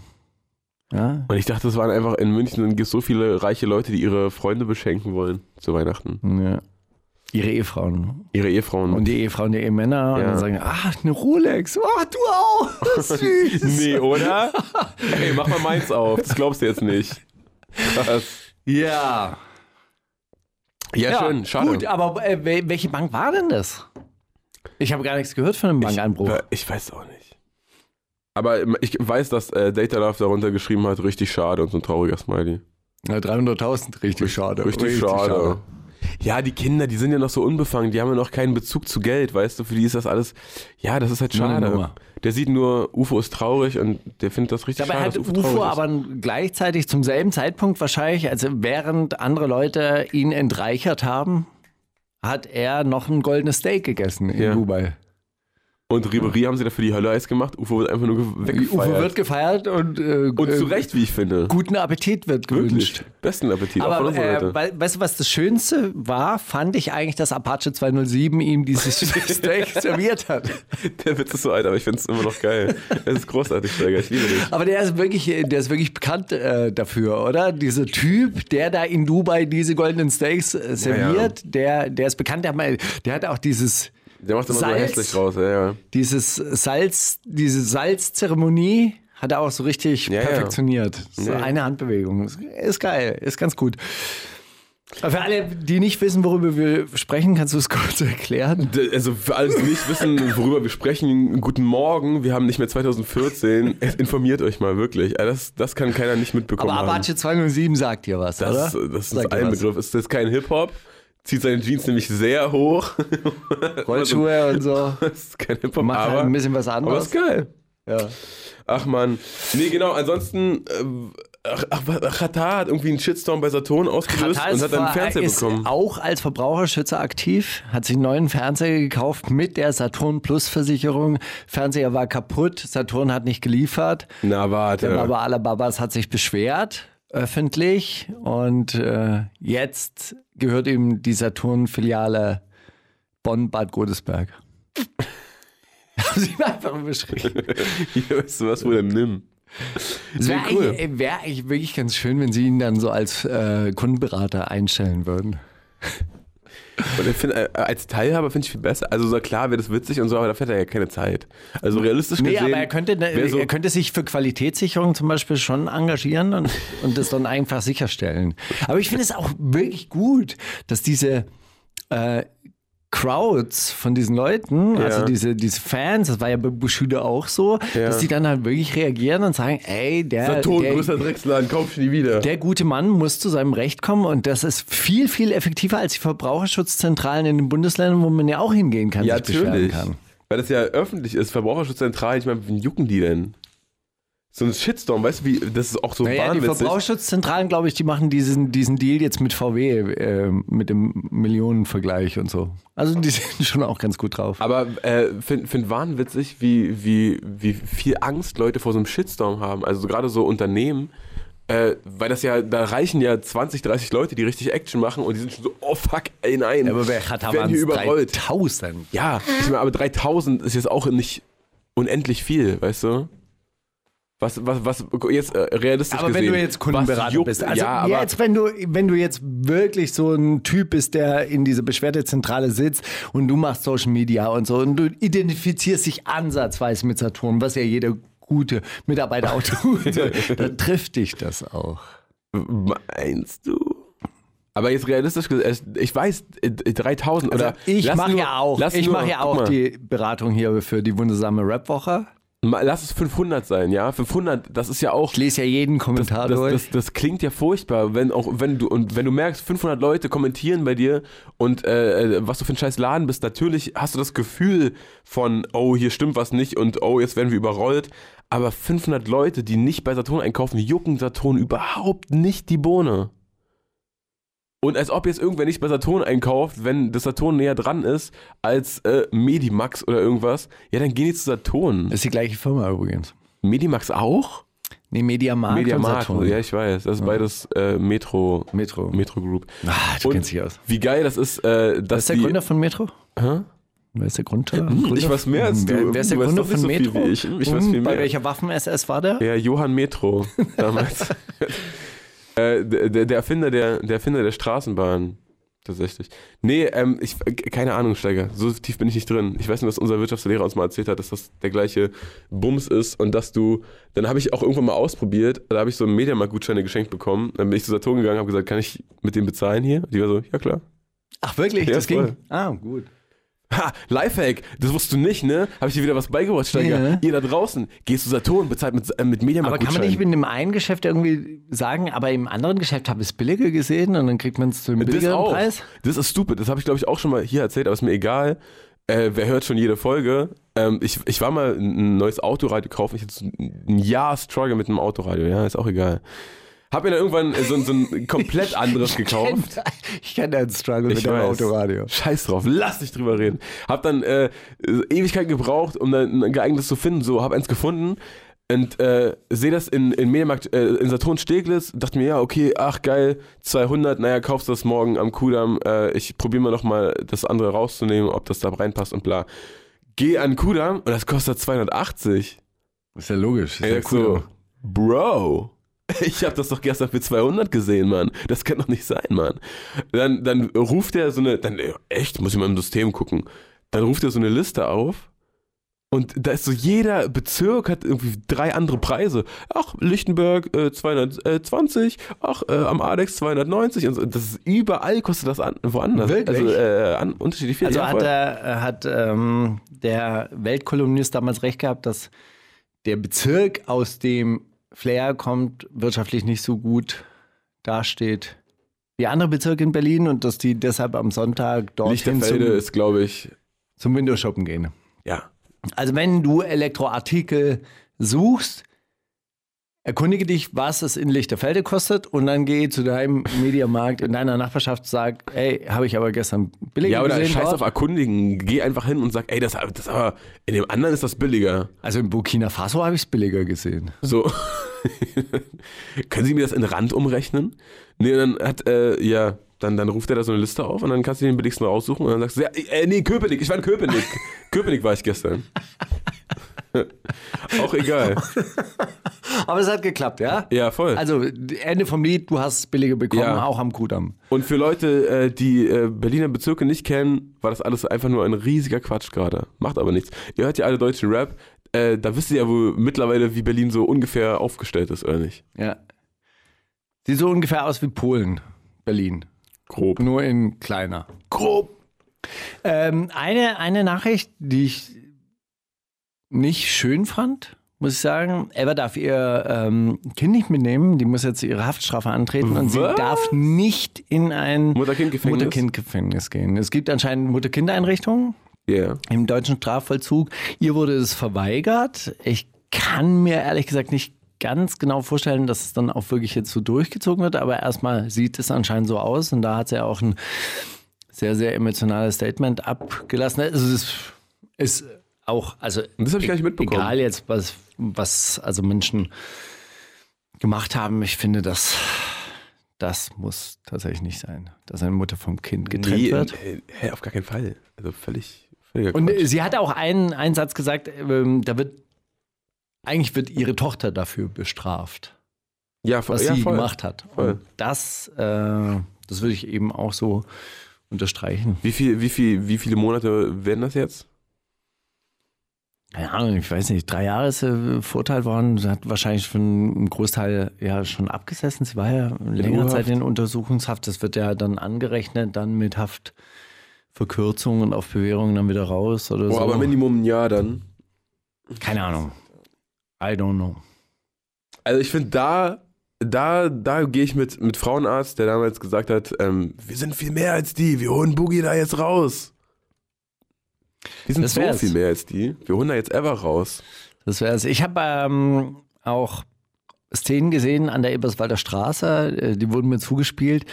Ja, Und ich dachte, das waren einfach in München gibt es so viele reiche Leute, die ihre Freunde beschenken wollen zu Weihnachten. ja. Ihre Ehefrauen. Ihre Ehefrauen. Und die Ehefrauen der Ehemänner. Und Ja. dann sagen, ah, eine Rolex. Oh, du auch. Süß. nee, oder? Ey, mach mal meins auf. Das glaubst du jetzt nicht. Krass. Ja. Ja, schön, schade. Gut, aber äh, wel- welche Bank war denn das? Ich habe gar nichts gehört von einem Bankeinbruch. Ich, ich weiß auch nicht. Aber ich weiß, dass äh, Data Love darunter geschrieben hat, richtig schade und so ein trauriger Smiley. Ja, 300.000, richtig schade. Richtig, schade. Ja, die Kinder, die sind ja noch so unbefangen, die haben ja noch keinen Bezug zu Geld, weißt du, für die ist das alles, ja, das ist halt schade. Der sieht nur, UFO ist traurig und der findet das richtig Dabei schade, hat dass UFO, ist. aber gleichzeitig zum selben Zeitpunkt wahrscheinlich, also während andere Leute ihn entreichert haben, hat er noch ein goldenes Steak gegessen in Ja. Dubai. Und Ribery haben sie dafür die Hölle heiß gemacht, UFO wird einfach nur ge- weggefeiert. UFO wird gefeiert und, äh, und zu äh, Recht, wie ich finde. guten Appetit wird gewünscht. Wirklich. Besten Appetit, auch von Aber äh, Seite. wei- weißt du, was das Schönste war? Fand ich eigentlich, dass Apache 207 ihm dieses Steak serviert hat. Der Witz ist so alt, aber ich finde es immer noch geil. Es ist großartig, Steiger, ich liebe dich. Aber der ist wirklich, der ist wirklich bekannt äh, dafür, oder? Dieser Typ, der da in Dubai diese goldenen Steaks äh, serviert, Der, der ist bekannt. Der hat, mal, der hat auch dieses, Der macht immer so Salz. hässlich raus, ja, ja. dieses Salz, diese Salzzeremonie hat er auch so richtig Ja, ja. perfektioniert. So Ja, ja. eine Handbewegung. Ist geil, ist ganz gut. Aber für alle, die nicht wissen, worüber wir sprechen, kannst du es kurz erklären? Also für alle, die nicht wissen, worüber wir sprechen, guten Morgen, wir haben nicht mehr 2014. Es- Informiert euch mal wirklich. Äh, Das, das kann keiner nicht mitbekommen Aber. Apache 207 sagt dir was, Das, oder? das ist ein. Begriff. Ist das kein Hip-Hop? Zieht seine Jeans nämlich sehr hoch. Rollschuhe und so. Das ist kein Hip-Hop, Macht aber, halt ein bisschen was aber anderes. ist geil. Ja. Ach man. Nee, genau, ansonsten, äh, Qatar hat irgendwie einen Shitstorm bei Saturn ausgelöst Katar und hat einen Fernseher ist bekommen. auch als Verbraucherschützer aktiv, hat sich einen neuen Fernseher gekauft mit der Saturn Plus Versicherung. Fernseher war kaputt, Saturn hat nicht geliefert. Na, warte. Der Baba Alababas hat sich beschwert, öffentlich. Und äh, jetzt gehört ihm die Saturn-Filiale Bonn-Bad Godesberg. Haben sie mir einfach überschrieben. Hier, weißt du was, wo denn nimm? Es wäre cool. eigentlich, wär eigentlich wirklich ganz schön, wenn sie ihn dann so als äh, Kundenberater einstellen würden. Und ich finde, äh, als Teilhaber finde ich viel besser. Also so klar wäre das witzig und so, aber dafür hat er ja keine Zeit. Also realistisch Nee, gesehen. aber er könnte, ne, so, er könnte sich für Qualitätssicherung zum Beispiel schon engagieren und, und das dann einfach sicherstellen. Aber ich finde es auch wirklich gut, dass diese äh, Crowds von diesen Leuten, Ja. also diese, diese Fans, das war ja bei Bushido auch so, Ja. dass die dann halt wirklich reagieren und sagen, ey, der, Saturn, der, größter Drecksladen, kauf nie wieder. der gute Mann muss zu seinem Recht kommen und das ist viel, viel effektiver als die Verbraucherschutzzentralen in den Bundesländern, wo man ja auch hingehen kann, ja, sich beschweren natürlich. kann. Weil das ja öffentlich ist. Verbraucherschutzzentral, ich meine, wie jucken die denn? So ein Shitstorm, weißt du, wie, das ist auch so Naja, die wahnwitzig. Verbraucherschutzzentralen, glaube ich, die machen diesen, diesen Deal jetzt mit VW, äh, mit dem Millionenvergleich und so. Also die sind schon auch ganz gut drauf. Aber äh, finde find wahnwitzig, wie, wie, wie viel Angst Leute vor so einem Shitstorm haben. Also so gerade so Unternehmen, äh, weil das ja, da reichen ja 20, 30 Leute, die richtig Action machen und die sind schon so, oh fuck, ey nein. aber Qatar werden waren hier überrollt. 3000. Ja, ich meine, aber 3000 ist jetzt auch nicht unendlich viel, weißt du? Was, was, was, jetzt äh, realistisch Aber gesehen. wenn du jetzt Kundenberater bist, also ja, aber jetzt, wenn du, wenn du jetzt wirklich so ein Typ bist, der in dieser Beschwerdezentrale sitzt und du machst Social Media und so und du identifizierst dich ansatzweise mit Saturn, was ja jeder gute Mitarbeiter auch tut, dann trifft dich das auch. Meinst du? Aber jetzt realistisch gesehen, ich weiß, äh, 3000 oder. Also ich lass mache ja auch, ich mache ja auch die Beratung hier für die wundersame Rap-Woche. Lass es 500 sein, ja? 500, das ist ja auch. Ich lese ja jeden Kommentar Das, durch. das, das klingt ja furchtbar, wenn auch wenn du und wenn du merkst, 500 Leute kommentieren bei dir und äh, äh, was du für ein scheiß Laden bist, natürlich hast du das Gefühl von oh hier stimmt was nicht und oh jetzt werden wir überrollt, aber 500 Leute, die nicht bei Saturn einkaufen, jucken Saturn überhaupt nicht die Bohne. Und als ob jetzt irgendwer nicht bei Saturn einkauft, wenn das Saturn näher dran ist als äh, Medimax oder irgendwas, ja dann geh nicht zu Saturn. das ist die gleiche Firma übrigens. Medimax auch? Nee, Mediamarkt und Mediamarkt, Saturn. ja, ich weiß. Das ist beides äh, Metro, Metro. Metro Group. Ah, du Und kennst dich aus. Wie geil das ist, äh, Wer ist der die, Gründer von Metro? Hä? Wer ist der Gründer? Hm, ich Gründer- weiß mehr als du. Wer, wer ist der Du Gründer von so Metro? ich. Ich weiß Und viel Bei mehr. welcher Waffen-SS war der? Ja, Johann Metro damals. Äh, der, der der Erfinder der, der Erfinder der Straßenbahn. Tatsächlich. Nee, ähm, ich, keine Ahnung, Steiger. So tief bin ich nicht drin. Ich weiß nur, dass unser Wirtschaftslehrer uns mal erzählt hat, dass das der gleiche Bums ist und dass du, dann habe ich auch irgendwann mal ausprobiert, da habe ich so Mediamarkt-Gutscheine geschenkt bekommen. Dann bin ich zu Saturn gegangen, habe gesagt, kann ich mit dem bezahlen hier? Die war so, ja klar. Ach, wirklich? Ja, das voll. ging? Ah, gut. Ha, Lifehack, das wusstest du nicht, ne? Habe ich dir wieder was beigebracht, Steiger. Ja. Ihr da draußen, gehst zu Saturn, bezahlt mit, äh, mit Mediamarkt Aber kann man nicht mit dem einen Geschäft irgendwie sagen, aber im anderen Geschäft habe ich es billiger gesehen und dann kriegt man es zu einem Das billigeren auch. Preis? Das ist stupid. Das habe ich, glaube ich, auch schon mal hier erzählt, aber ist mir egal. Äh, wer hört schon jede Folge? Ähm, ich, ich war mal ein neues Autoradio kaufen. Ich hatte ein Jahr Struggle mit einem Autoradio. Ja, ist auch egal. Hab mir dann irgendwann so, so ein komplett anderes gekauft. Ich kenne deinen Struggle mit Ich dem weiß. Autoradio. Scheiß drauf, lass dich drüber reden. Hab dann äh, Ewigkeiten gebraucht, um dann ein geeignetes zu finden. So, hab eins gefunden und äh, sehe das in, in Mediamarkt, äh, in Saturn Steglitz. Dachte mir, ja, okay, ach geil, 200, naja, kaufst du das morgen am Kudamm. Äh, ich probiere mal nochmal das andere rauszunehmen, ob das da reinpasst und bla. Geh an Kudamm und das kostet 280. Ist ja logisch. Ist Ich ja sag so, Bro, ich habe das doch gestern für 200 gesehen, Mann. Das kann doch nicht sein, Mann. Dann, dann ruft er so eine, dann, äh, echt, muss ich mal im System gucken. Dann ruft er so eine Liste auf und da ist so jeder Bezirk hat irgendwie drei andere Preise. Ach, Lichtenberg äh, 220, ach, äh, am Adex 290 und so. Das ist überall kostet das an, woanders. Wirklich? Also äh, an, unterschiedlich viel. Also Ja, hat, der, hat ähm, der Weltkolumnist damals recht gehabt, dass der Bezirk, aus dem Flair kommt, wirtschaftlich nicht so gut dasteht wie andere Bezirke in Berlin und dass die deshalb am Sonntag dorthin zum, ist, glaube ich, zum Windows-Shoppen gehen. ja. Also wenn du Elektroartikel suchst, erkundige dich, was es in Lichterfelde kostet und dann geh zu deinem Mediamarkt in deiner Nachbarschaft und sag, ey, habe ich aber gestern billiger Ja, oder gesehen scheiß auf Erkundigen. Geh einfach hin und sag, ey, das, das aber, in dem anderen ist das billiger. Also in Burkina Faso habe ich es billiger gesehen. So. Können Sie mir das in Rand umrechnen? Nee, dann hat, äh, ja, dann, dann ruft er da so eine Liste auf und dann kannst du den billigsten raussuchen und dann sagst du, ja, äh, nee, Köpenick, ich war in Köpenick. Köpenick war ich gestern. Auch egal. Aber es hat geklappt, ja? Ja, voll. Also Ende vom Lied, du hast es billiger bekommen, Ja. auch am Kudamm. Und für Leute, äh, die äh, Berliner Bezirke nicht kennen, war das alles einfach nur ein riesiger Quatsch gerade. Macht aber nichts. Ihr hört ja alle deutschen Rap. Äh, da wisst ihr ja wohl mittlerweile, wie Berlin so ungefähr aufgestellt ist, oder nicht? Ja. Sieht so ungefähr aus wie Polen, Berlin. Grob. Nur in kleiner. Grob. Ähm, eine, eine Nachricht, die ich nicht schön fand, muss ich sagen. Eva darf ihr ähm, Kind nicht mitnehmen. Die muss jetzt ihre Haftstrafe antreten und sie Was? darf nicht in ein Mutter-Kind-Gefängnis? Mutter-Kind-Gefängnis gehen. Es gibt anscheinend Mutter-Kind-Einrichtungen Ja. im deutschen Strafvollzug. Ihr wurde es verweigert. Ich kann mir ehrlich gesagt nicht ganz genau vorstellen, dass es dann auch wirklich jetzt so durchgezogen wird, aber erstmal sieht es anscheinend so aus und da hat sie ja auch ein sehr, sehr emotionales Statement abgelassen. Also es ist auch, also Das habe ich gar nicht mitbekommen. egal jetzt, was, was also Menschen gemacht haben, ich finde, das, das muss tatsächlich nicht sein, dass eine Mutter vom Kind getrennt Nee, wird. äh, hä, auf gar keinen Fall. Also völlig, Und äh, sie hat auch einen, einen Satz gesagt, ähm, da wird eigentlich wird ihre Tochter dafür bestraft, Ja, voll, was ja, sie voll. gemacht hat. Voll. Und das, äh, das würde ich eben auch so unterstreichen. Wie, viel, wie, viel, wie viele Monate werden das jetzt? Keine Ahnung, ich weiß nicht, drei Jahre worden. Sie hat wahrscheinlich schon einen Großteil ja schon abgesessen. Sie war ja längere. Zeit in Untersuchungshaft. Das wird ja dann angerechnet, dann mit Haftverkürzung und auf Bewährung dann wieder raus oder Oh, so. aber Minimum ein Jahr dann. Keine Ahnung. I don't know. Also ich finde, da, da, da gehe ich mit, mit Frauenarzt, der damals gesagt hat, ähm, wir sind viel mehr als die, wir holen Boogie da jetzt raus. Wir sind Das so wär's. viel mehr als die, wir holen da jetzt ever raus. Das wär's. Ich habe ähm, auch Szenen gesehen an der Eberswalder Straße, äh, die wurden mir zugespielt,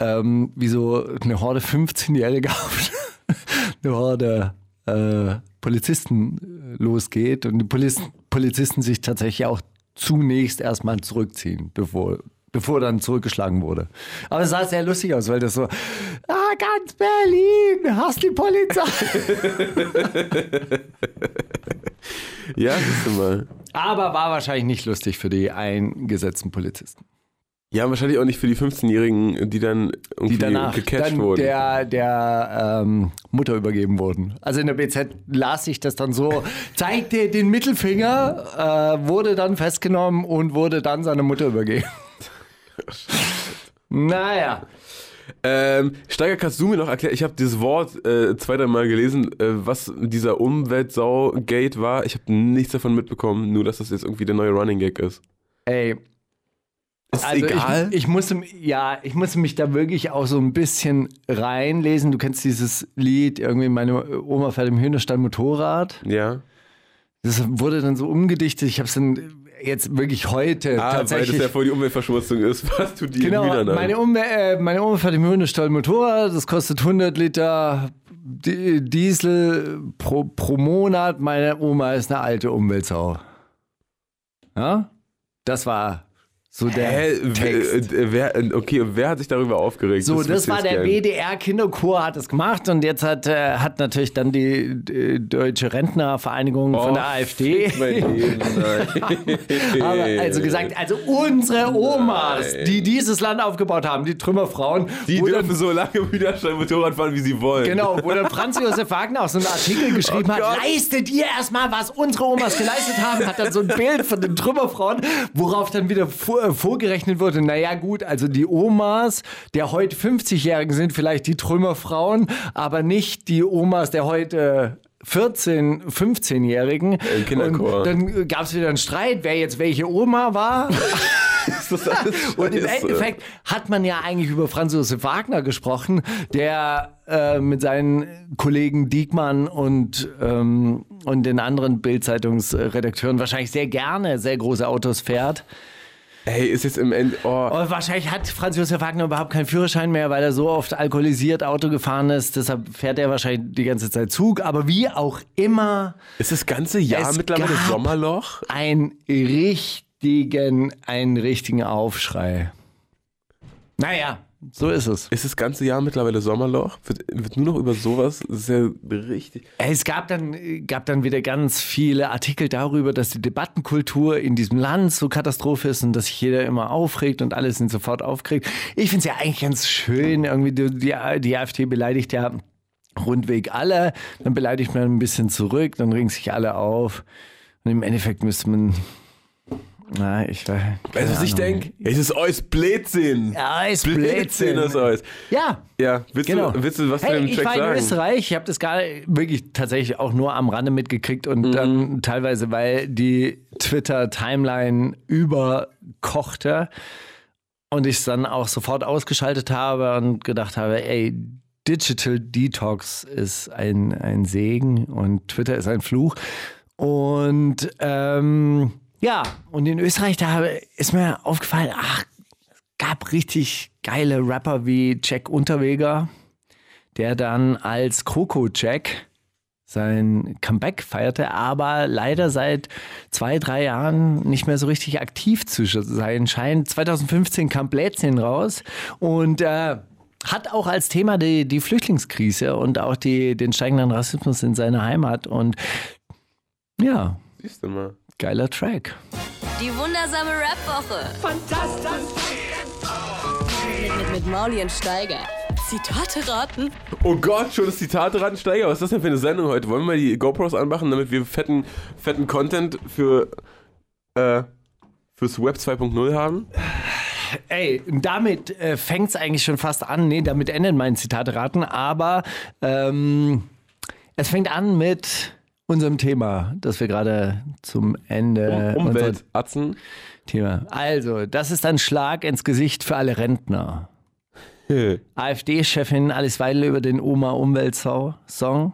ähm, wie so eine Horde 15-Jähriger auf eine Horde äh, Polizisten äh, losgeht und die Poliz Polizisten sich tatsächlich auch zunächst erstmal zurückziehen, bevor, bevor dann zurückgeschlagen wurde. Aber es sah sehr lustig aus, weil das so, ah, ganz Berlin, hast die Polizei. Ja, siehst du mal. Aber war wahrscheinlich nicht lustig für die eingesetzten Polizisten. Ja, wahrscheinlich auch nicht für die 15-Jährigen, die dann irgendwie Die danach gecatcht dann wurden. der, der ähm, Mutter übergeben wurden. Also in der BZ las ich das dann so, zeigte den Mittelfinger, äh, wurde dann festgenommen und wurde dann seiner Mutter übergeben. Naja. Ähm, Steiger, kannst du mir noch erklären, ich habe dieses Wort äh, zwei, drei Mal gelesen, äh, was dieser Umweltsau-Gate war. Ich habe nichts davon mitbekommen, nur dass das jetzt irgendwie der neue Running Gag ist. Ey, Ist also egal. Ich, ich, musste, ja, ich musste mich da wirklich auch so ein bisschen reinlesen. Du kennst dieses Lied, irgendwie meine Oma fährt im Hühnerstall Motorrad. ja. Das wurde dann so umgedichtet. Ich habe es dann jetzt wirklich heute Ah, weil das tatsächlich. ja voll die Umweltverschmutzung ist, was du die genau, an. meine, Umwe äh, meine Oma fährt im Hühnerstall Motorrad. Das kostet 100 Liter Di- Diesel pro, pro Monat. Meine Oma ist eine alte Umweltsau. Ja? Das war so der Hä? Text. Wer, äh, wer, äh, okay, wer hat sich darüber aufgeregt? So, das, wüsste war der. WDR-Kinderchor, hat es gemacht und jetzt hat, äh, hat natürlich dann die, die Deutsche Rentnervereinigung von Oh, der AfD Leben, nein. aber also gesagt, also unsere Omas, die dieses Land aufgebaut haben, die Trümmerfrauen, Die dürfen dann, so lange im Widerstand Motorrad fahren, wie sie wollen. genau, wo dann Franz Josef Wagner auch so einen Artikel geschrieben Oh hat, Gott. leistet ihr erstmal, was unsere Omas geleistet haben, hat dann so ein Bild von den Trümmerfrauen, worauf dann wieder vor, äh, vorgerechnet wurde, naja gut, also die Omas der heute 50-Jährigen sind vielleicht die Trümmerfrauen, aber nicht die Omas der heute 14, 15-Jährigen. Im Kinderchor. Und dann gab es wieder einen Streit, wer jetzt welche Oma war. Und im. Endeffekt hat man ja eigentlich über Franz Josef Wagner gesprochen, der äh, mit seinen Kollegen Diekmann und, ähm, und den anderen Bildzeitungsredakteuren wahrscheinlich sehr gerne sehr große Autos fährt. Ey, ist jetzt im Ende. Oh, Und wahrscheinlich hat Franz Josef Wagner überhaupt keinen Führerschein mehr, weil er so oft alkoholisiert Auto gefahren ist. Deshalb fährt er wahrscheinlich die ganze Zeit Zug. Aber wie auch immer, ist das ganze Jahr mittlerweile Sommerloch? einen richtigen, einen richtigen Aufschrei. Naja, so ist es. Ist das ganze Jahr mittlerweile Sommerloch? Wird, wird nur noch über sowas? Das ist ja richtig. Es gab dann, gab dann wieder ganz viele Artikel darüber, dass die Debattenkultur in diesem Land so Katastrophe ist und dass sich jeder immer aufregt und alle sind sofort aufgeregt. Ich finde es ja eigentlich ganz schön, irgendwie die, die, die AfD beleidigt ja rundweg alle, dann beleidigt man ein bisschen zurück, dann regen sich alle auf und im Endeffekt müsste man, na, ich weiß Weißt du, was ich denke? Es ist alles Blödsinn. Ja, ist Blödsinn Blödsinn. ist alles. Ja, Ja, willst, Genau. du, willst du was hey, zu dem ich Track war in sagen? Österreich, ich habe das gar wirklich tatsächlich auch nur am Rande mitgekriegt und dann teilweise, weil die Twitter-Timeline überkochte und ich es dann auch sofort ausgeschaltet habe und gedacht habe, ey, Digital Detox ist ein, ein Segen und Twitter ist ein Fluch. Und ähm, ja, und in Österreich, da ist mir aufgefallen, ach, gab richtig geile Rapper wie Jack Unterweger, der dann als Coco Jack sein Comeback feierte, aber leider seit zwei, drei Jahren nicht mehr so richtig aktiv zu sein scheint. 2015 kam Blätzchen raus und äh, hat auch als Thema die, die Flüchtlingskrise und auch die, den steigenden Rassismus in seiner Heimat. Und ja, Siehst du mal. Geiler Track. Die wundersame Rap-Woche. Fantastisch. Mit, mit, mit Mauli und Steiger. Zitate raten. Oh Gott, schon das Zitate Steiger. Was ist das denn für eine Sendung heute? Wollen wir mal die GoPros anmachen, damit wir fetten, fetten Content für, äh, fürs Web 2.0 haben? Ey, damit äh, fängt es eigentlich schon fast an. Nee, damit endet mein Zitate raten. Aber ähm, es fängt an mit unserem Thema, das wir gerade zum Ende Um, Umweltatzen. Thema. Also, das ist ein Schlag ins Gesicht für alle Rentner. AfD-Chefin Alice Weidel über den Oma-Umweltsong.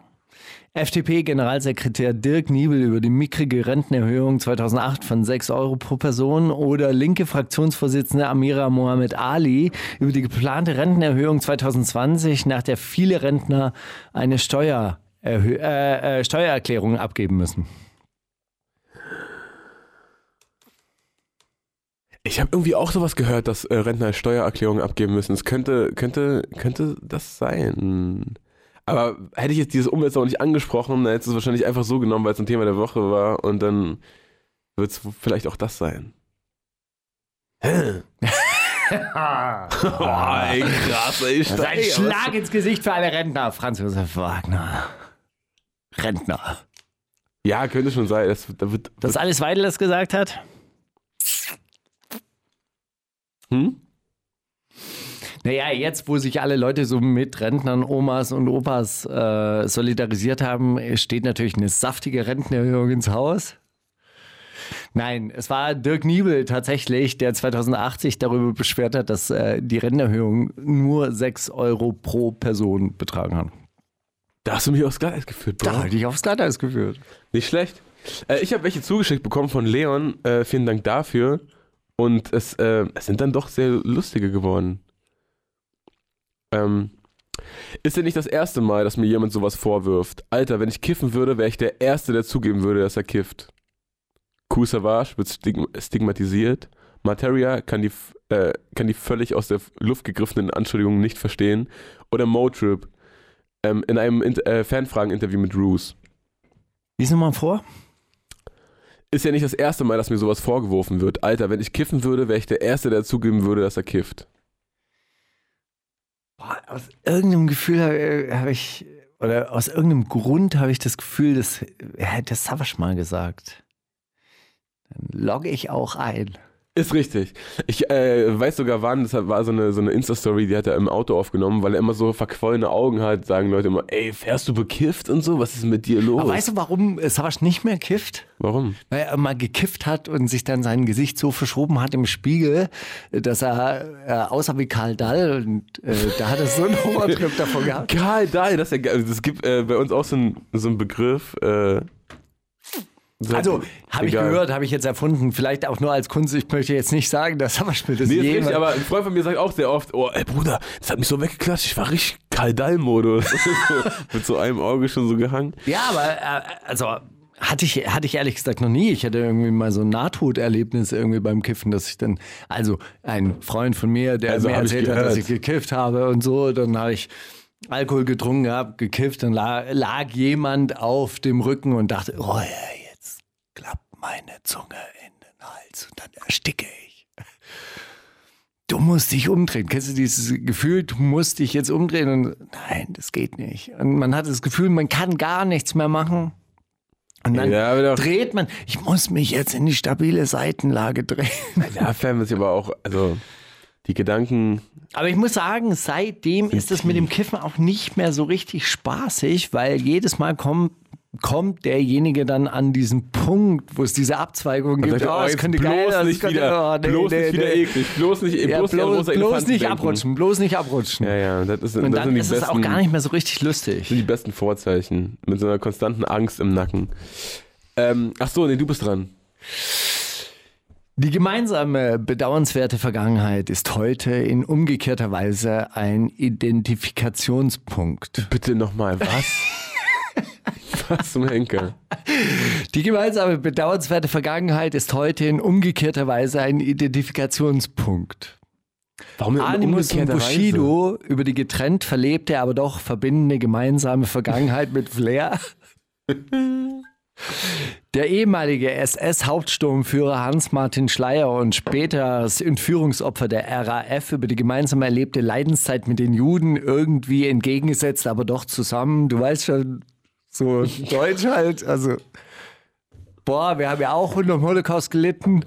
FDP-Generalsekretär Dirk Niebel über die mickrige Rentenerhöhung 2008 von 6 Euro pro Person oder linke Fraktionsvorsitzende Amira Mohamed Ali über die geplante Rentenerhöhung 2020, nach der viele Rentner eine Steuer, äh, äh, Steuererklärung abgeben müssen. Ich habe irgendwie auch sowas gehört, dass äh, Rentner Steuererklärungen abgeben müssen. Es könnte, könnte, könnte das sein. Aber hätte ich jetzt dieses Umweltsau nicht angesprochen, dann hätte es wahrscheinlich einfach so genommen, weil es ein Thema der Woche war und dann wird es vielleicht auch das sein. Hä? oh, ey, krass, ey, Das ist ein Schlag ins Gesicht für alle Rentner. Franz Josef Wagner. Rentner. Ja, könnte schon sein. Das, da wird, Dass Alice Weidel das gesagt hat? hm? Naja, jetzt, wo sich alle Leute so mit Rentnern, Omas und Opas äh, solidarisiert haben, steht natürlich eine saftige Rentenerhöhung ins Haus. Nein, es war Dirk Niebel tatsächlich, der 2080 darüber beschwert hat, dass äh, die Rentenerhöhung nur 6 Euro pro Person betragen hat. Da hast du mich aufs Glatteis geführt, Bro. Da hatte ich aufs Glatteis geführt. Nicht schlecht. Äh, ich habe welche zugeschickt bekommen von Leon. Äh, vielen Dank dafür. Und es, äh, es sind dann doch sehr lustige geworden. Ähm, ist ja nicht das erste Mal, dass mir jemand sowas vorwirft. Alter, wenn ich kiffen würde, wäre ich der Erste, der zugeben würde, dass er kifft. Kool Savage wird stigm stigmatisiert. Materia kann die, äh, kann die völlig aus der Luft gegriffenen Anschuldigungen nicht verstehen. Oder Motrip ähm, in einem äh, Fanfragen-Interview mit Roos. Lies nochmal vor. Ist ja nicht das erste Mal, dass mir sowas vorgeworfen wird. Alter, wenn ich kiffen würde, wäre ich der Erste, der zugeben würde, dass er kifft. Boah, aus irgendeinem Gefühl habe hab ich, oder aus irgendeinem Grund habe ich das Gefühl, das hätte Savage mal gesagt. Dann logge ich auch ein. Ist richtig. Ich äh, weiß sogar wann, das war so eine, so eine Insta-Story, die hat er im Auto aufgenommen, weil er immer so verquollene Augen hat, sagen Leute immer, ey, fährst du bekifft und so? Was ist mit dir los? Aber weißt du, warum Savage nicht mehr kifft? Warum? Weil er mal gekifft hat und sich dann sein Gesicht so verschoben hat im Spiegel, dass er äh, aussah wie Karl Dall und äh, da hat er so einen Horrortrip davon gehabt. Karl Dahl, das, ist ja, das gibt äh, bei uns auch so einen so einen Begriff. Äh, Also, habe ich gehört, habe ich jetzt erfunden. Vielleicht auch nur als Kunst. Ich möchte jetzt nicht sagen, dass mir das Nee, ist richtig, aber ein Freund von mir sagt auch sehr oft, oh, ey Bruder, das hat mich so weggeklatscht, ich war richtig Kaldall-Modus. mit so einem Auge schon so gehangen. Ja, aber äh, also hatte ich, hatte ich ehrlich gesagt noch nie. Ich hatte irgendwie mal so ein Nahtoderlebnis irgendwie beim Kiffen, dass ich dann, also ein Freund von mir, der Also mir erzählt hat, dass ich gekifft habe und so, dann habe ich Alkohol getrunken gehabt, gekifft, dann lag, lag jemand auf dem Rücken und dachte, oh klappt meine Zunge in den Hals und dann ersticke ich. Du musst dich umdrehen. Kennst du dieses Gefühl, du musst dich jetzt umdrehen? Und nein, das geht nicht. Und man hat das Gefühl, man kann gar nichts mehr machen. Und dann Ja, dreht man, ich muss mich jetzt in die stabile Seitenlage drehen. Ja, Fan ist aber auch, also die Gedanken, Aber ich muss sagen, seitdem ist es mit dem Kiffen auch nicht mehr so richtig spaßig, weil jedes Mal kommt, kommt derjenige dann an diesen Punkt, wo es diese Abzweigung gibt. sagt, Oh, es könnte bloß geil, es nicht könnte- wieder, oh, nee, bloß nee, nicht wieder nee. eklig, bloß nicht, Ja, bloß, bloß, bloß nicht abrutschen, bloß nicht abrutschen. Ja, ja, das, ist, Und das dann ist besten, es auch gar nicht mehr so richtig lustig. sind die besten Vorzeichen. Mit so einer konstanten Angst im Nacken. Ähm, ach so, nee, du bist dran. Die gemeinsame bedauernswerte Vergangenheit ist heute in umgekehrter Weise ein Identifikationspunkt. Bitte nochmal, was? was zum Henker? Die gemeinsame bedauernswerte Vergangenheit ist heute in umgekehrter Weise ein Identifikationspunkt. Warum Animus und umgekehrter Weise? Bushido über die getrennt verlebte, aber doch verbindende gemeinsame Vergangenheit mit Flair. Der ehemalige SS-Hauptsturmführer Hans-Martin Schleyer und später das Entführungsopfer der RAF über die gemeinsam erlebte Leidenszeit mit den Juden irgendwie entgegengesetzt, aber doch zusammen. Du weißt schon, so deutsch halt. Also, boah, wir haben ja auch unter dem Holocaust gelitten.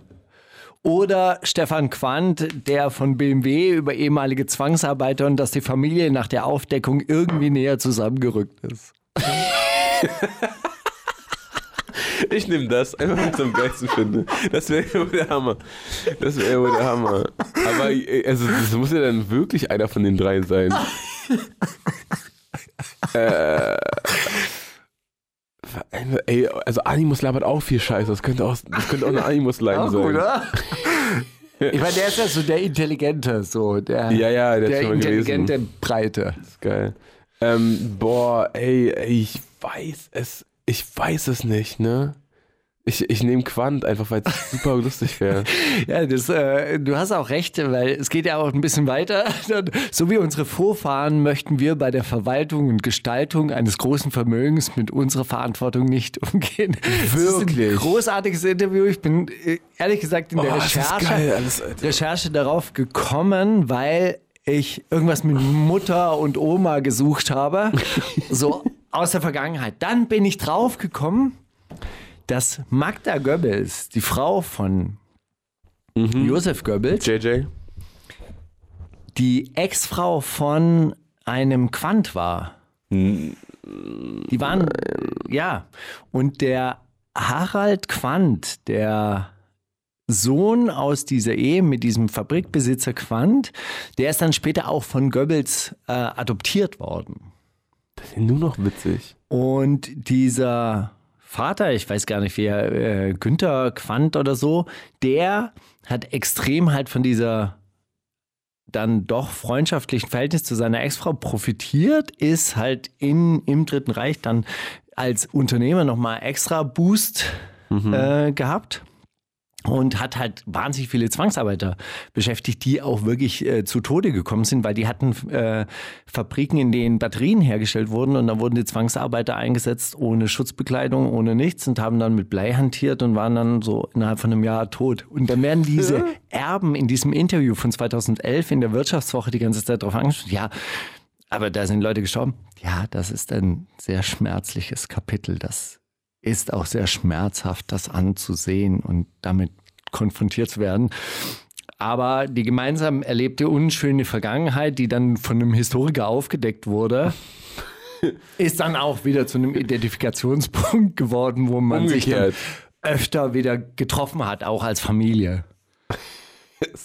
Oder Stefan Quandt, der von BMW über ehemalige Zwangsarbeiter und dass die Familie nach der Aufdeckung irgendwie näher zusammengerückt ist. Ich nehme das, einfach weil ich es am geilsten finde. Das wäre ja wohl der Hammer. Das wäre ja wohl der Hammer. Aber also, das muss ja dann wirklich einer von den drei sein. äh, ey, also Animus labert auch viel Scheiße. Das könnte auch, das könnte auch eine Animus-Line sein. oder? Ich meine, der ist ja so der Intelligente, so der, Ja, ja, der, der intelligente gelesen. Breite. Das ist geil. Ähm, boah, ey, ey, ich weiß es, ich weiß es nicht, ne? Ich, ich nehme Quant einfach, weil es super lustig wäre. Ja, das, äh, du hast auch recht, weil es geht ja auch ein bisschen weiter. So wie unsere Vorfahren möchten wir bei der Verwaltung und Gestaltung eines großen Vermögens mit unserer Verantwortung nicht umgehen. Wirklich? großartiges Interview. Ich bin äh, ehrlich gesagt in der Oh, Recherche, geil, alles. Recherche darauf gekommen, weil ich irgendwas mit Mutter und Oma gesucht habe. so aus der Vergangenheit. Dann bin ich drauf gekommen, dass Magda Goebbels, die Frau von Josef Goebbels, JJ? die Ex-Frau von einem Quant war. Die waren, ja. Und der Harald Quandt, der Sohn aus dieser Ehe mit diesem Fabrikbesitzer Quandt, der ist dann später auch von Goebbels äh, adoptiert worden. Das ist nur noch witzig. Und dieser Vater, ich weiß gar nicht, wer, äh, Günther Quandt oder so, der hat extrem halt von dieser dann doch freundschaftlichen Verhältnis zu seiner Ex-Frau profitiert, ist halt in, im Dritten Reich dann als Unternehmer nochmal extra Boost äh, gehabt und hat halt wahnsinnig viele Zwangsarbeiter beschäftigt, die auch wirklich äh, zu Tode gekommen sind, weil die hatten äh, Fabriken, in denen Batterien hergestellt wurden und da wurden die Zwangsarbeiter eingesetzt ohne Schutzbekleidung, ohne nichts und haben dann mit Blei hantiert und waren dann so innerhalb von einem Jahr tot. Und dann werden diese Erben in diesem Interview von 2011 in der Wirtschaftswoche die ganze Zeit darauf angesprochen, ja, aber da sind Leute gestorben. Ja, das ist ein sehr schmerzliches Kapitel. Das ist auch sehr schmerzhaft, das anzusehen und damit konfrontiert zu werden. Aber die gemeinsam erlebte unschöne Vergangenheit, die dann von einem Historiker aufgedeckt wurde, ist dann auch wieder zu einem Identifikationspunkt geworden, wo man sich Umgekehrt. öfter wieder getroffen hat, auch als Familie.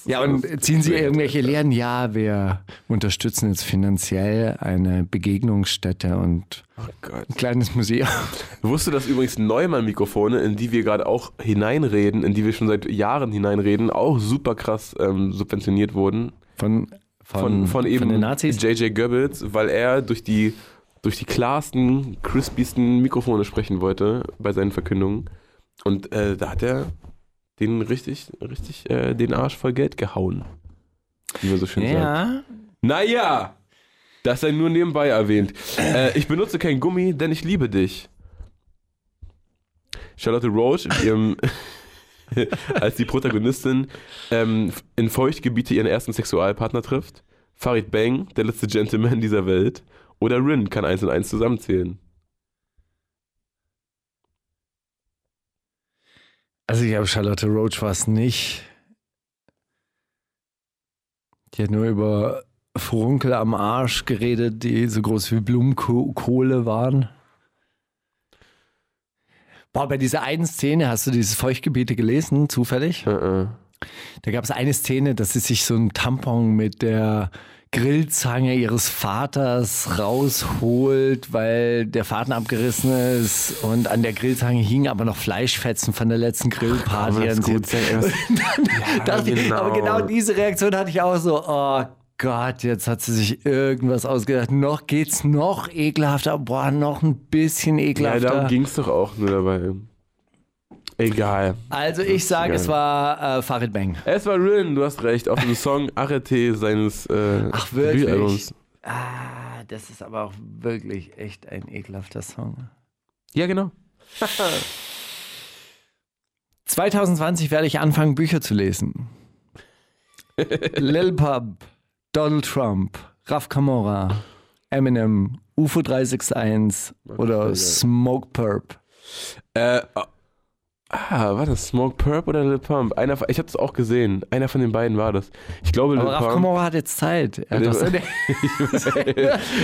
Ja, und ziehen Sie irgendwelche Lehren? Ja, wir unterstützen jetzt finanziell eine Begegnungsstätte und Oh ein kleines Museum. Wusstest du, dass übrigens Neumann-Mikrofone, in die wir gerade auch hineinreden, in die wir schon seit Jahren hineinreden, auch super krass ähm, subventioniert wurden? Von, Von, von eben den Nazis? JJ Goebbels, weil er durch die, durch die klarsten, crispiesten Mikrofone sprechen wollte bei seinen Verkündungen. Und äh, da hat er den richtig, richtig äh, den Arsch voll Geld gehauen. Wie man so schön sagt. Ja, Naja, das sei nur nebenbei erwähnt. Äh, ich benutze kein Gummi, denn ich liebe dich. Charlotte Roach in ihrem, als die Protagonistin ähm, in Feuchtgebiete ihren ersten Sexualpartner trifft. Farid Bang, der letzte Gentleman dieser Welt. Oder Rin kann eins und eins zusammenzählen. Also ich habe Charlotte Roach was nicht. Die hat nur über Furunkel am Arsch geredet, die so groß wie Blumenkohle waren. Boah, bei dieser einen Szene, hast du dieses Feuchtgebiete gelesen, zufällig? Äh, äh. Da gab es eine Szene, dass sie sich so einen Tampon mit der Grillzange ihres Vaters rausholt, weil der Faden abgerissen ist und an der Grillzange hingen aber noch Fleischfetzen von der letzten Grillparty. das sein, ey, was- dann dachte ich, aber genau diese Reaktion hatte ich auch so, oh Gott, jetzt hat sie sich irgendwas ausgedacht. Noch geht's noch ekelhafter, boah, noch ein bisschen Ja, ekelhafter. darum ging es doch auch nur dabei. Egal. also ich sage, es war äh, Farid Bang. Es war Rin, du hast recht, auf dem Song Arrete seines äh, Ach, wirklich? Ah, das ist aber auch wirklich echt ein ekelhafter Song. Ja, genau. 2020 werde ich anfangen, Bücher zu lesen. Lil Pump, Donald Trump, Raf Kamora, Eminem, UFO 361 oder Smoke Purp. Äh, ah, war das Smoke Purp oder Lil Pump? Einer, ich habe das auch gesehen. Einer von den beiden war das. Ich glaube Lil Aber Raf. Kamora hat jetzt Zeit. Er hat doch seine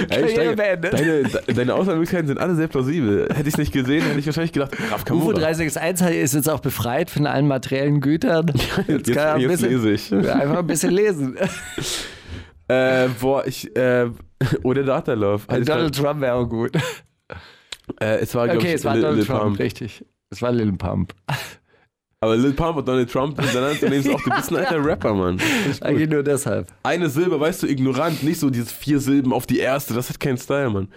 Karriere beendet. deine, de- deine Auswahlmöglichkeiten sind alle sehr plausibel. Hätte ich es nicht gesehen, hätte ich wahrscheinlich gedacht, Raf UFO Kamura. 361 ist jetzt auch befreit von allen materiellen Gütern. Jetzt, kann er ein jetzt bisschen- lese ich. Einfach ein bisschen lesen. Äh, boah, ich, äh, oder Data Love. Ich Donald Trump wäre auch gut. äh, es war, Okay, ich, es war Lil, Donald Trump, Pump. richtig. Es war Lil Pump. Aber Lil Pump und Donald Trump hintereinander zu nehmen, ist auch, du bist ein alter Rapper, Mann. Eigentlich nur deshalb. Eine Silbe, weißt du, ignorant, nicht so dieses vier Silben auf die erste, das hat keinen Style, Mann.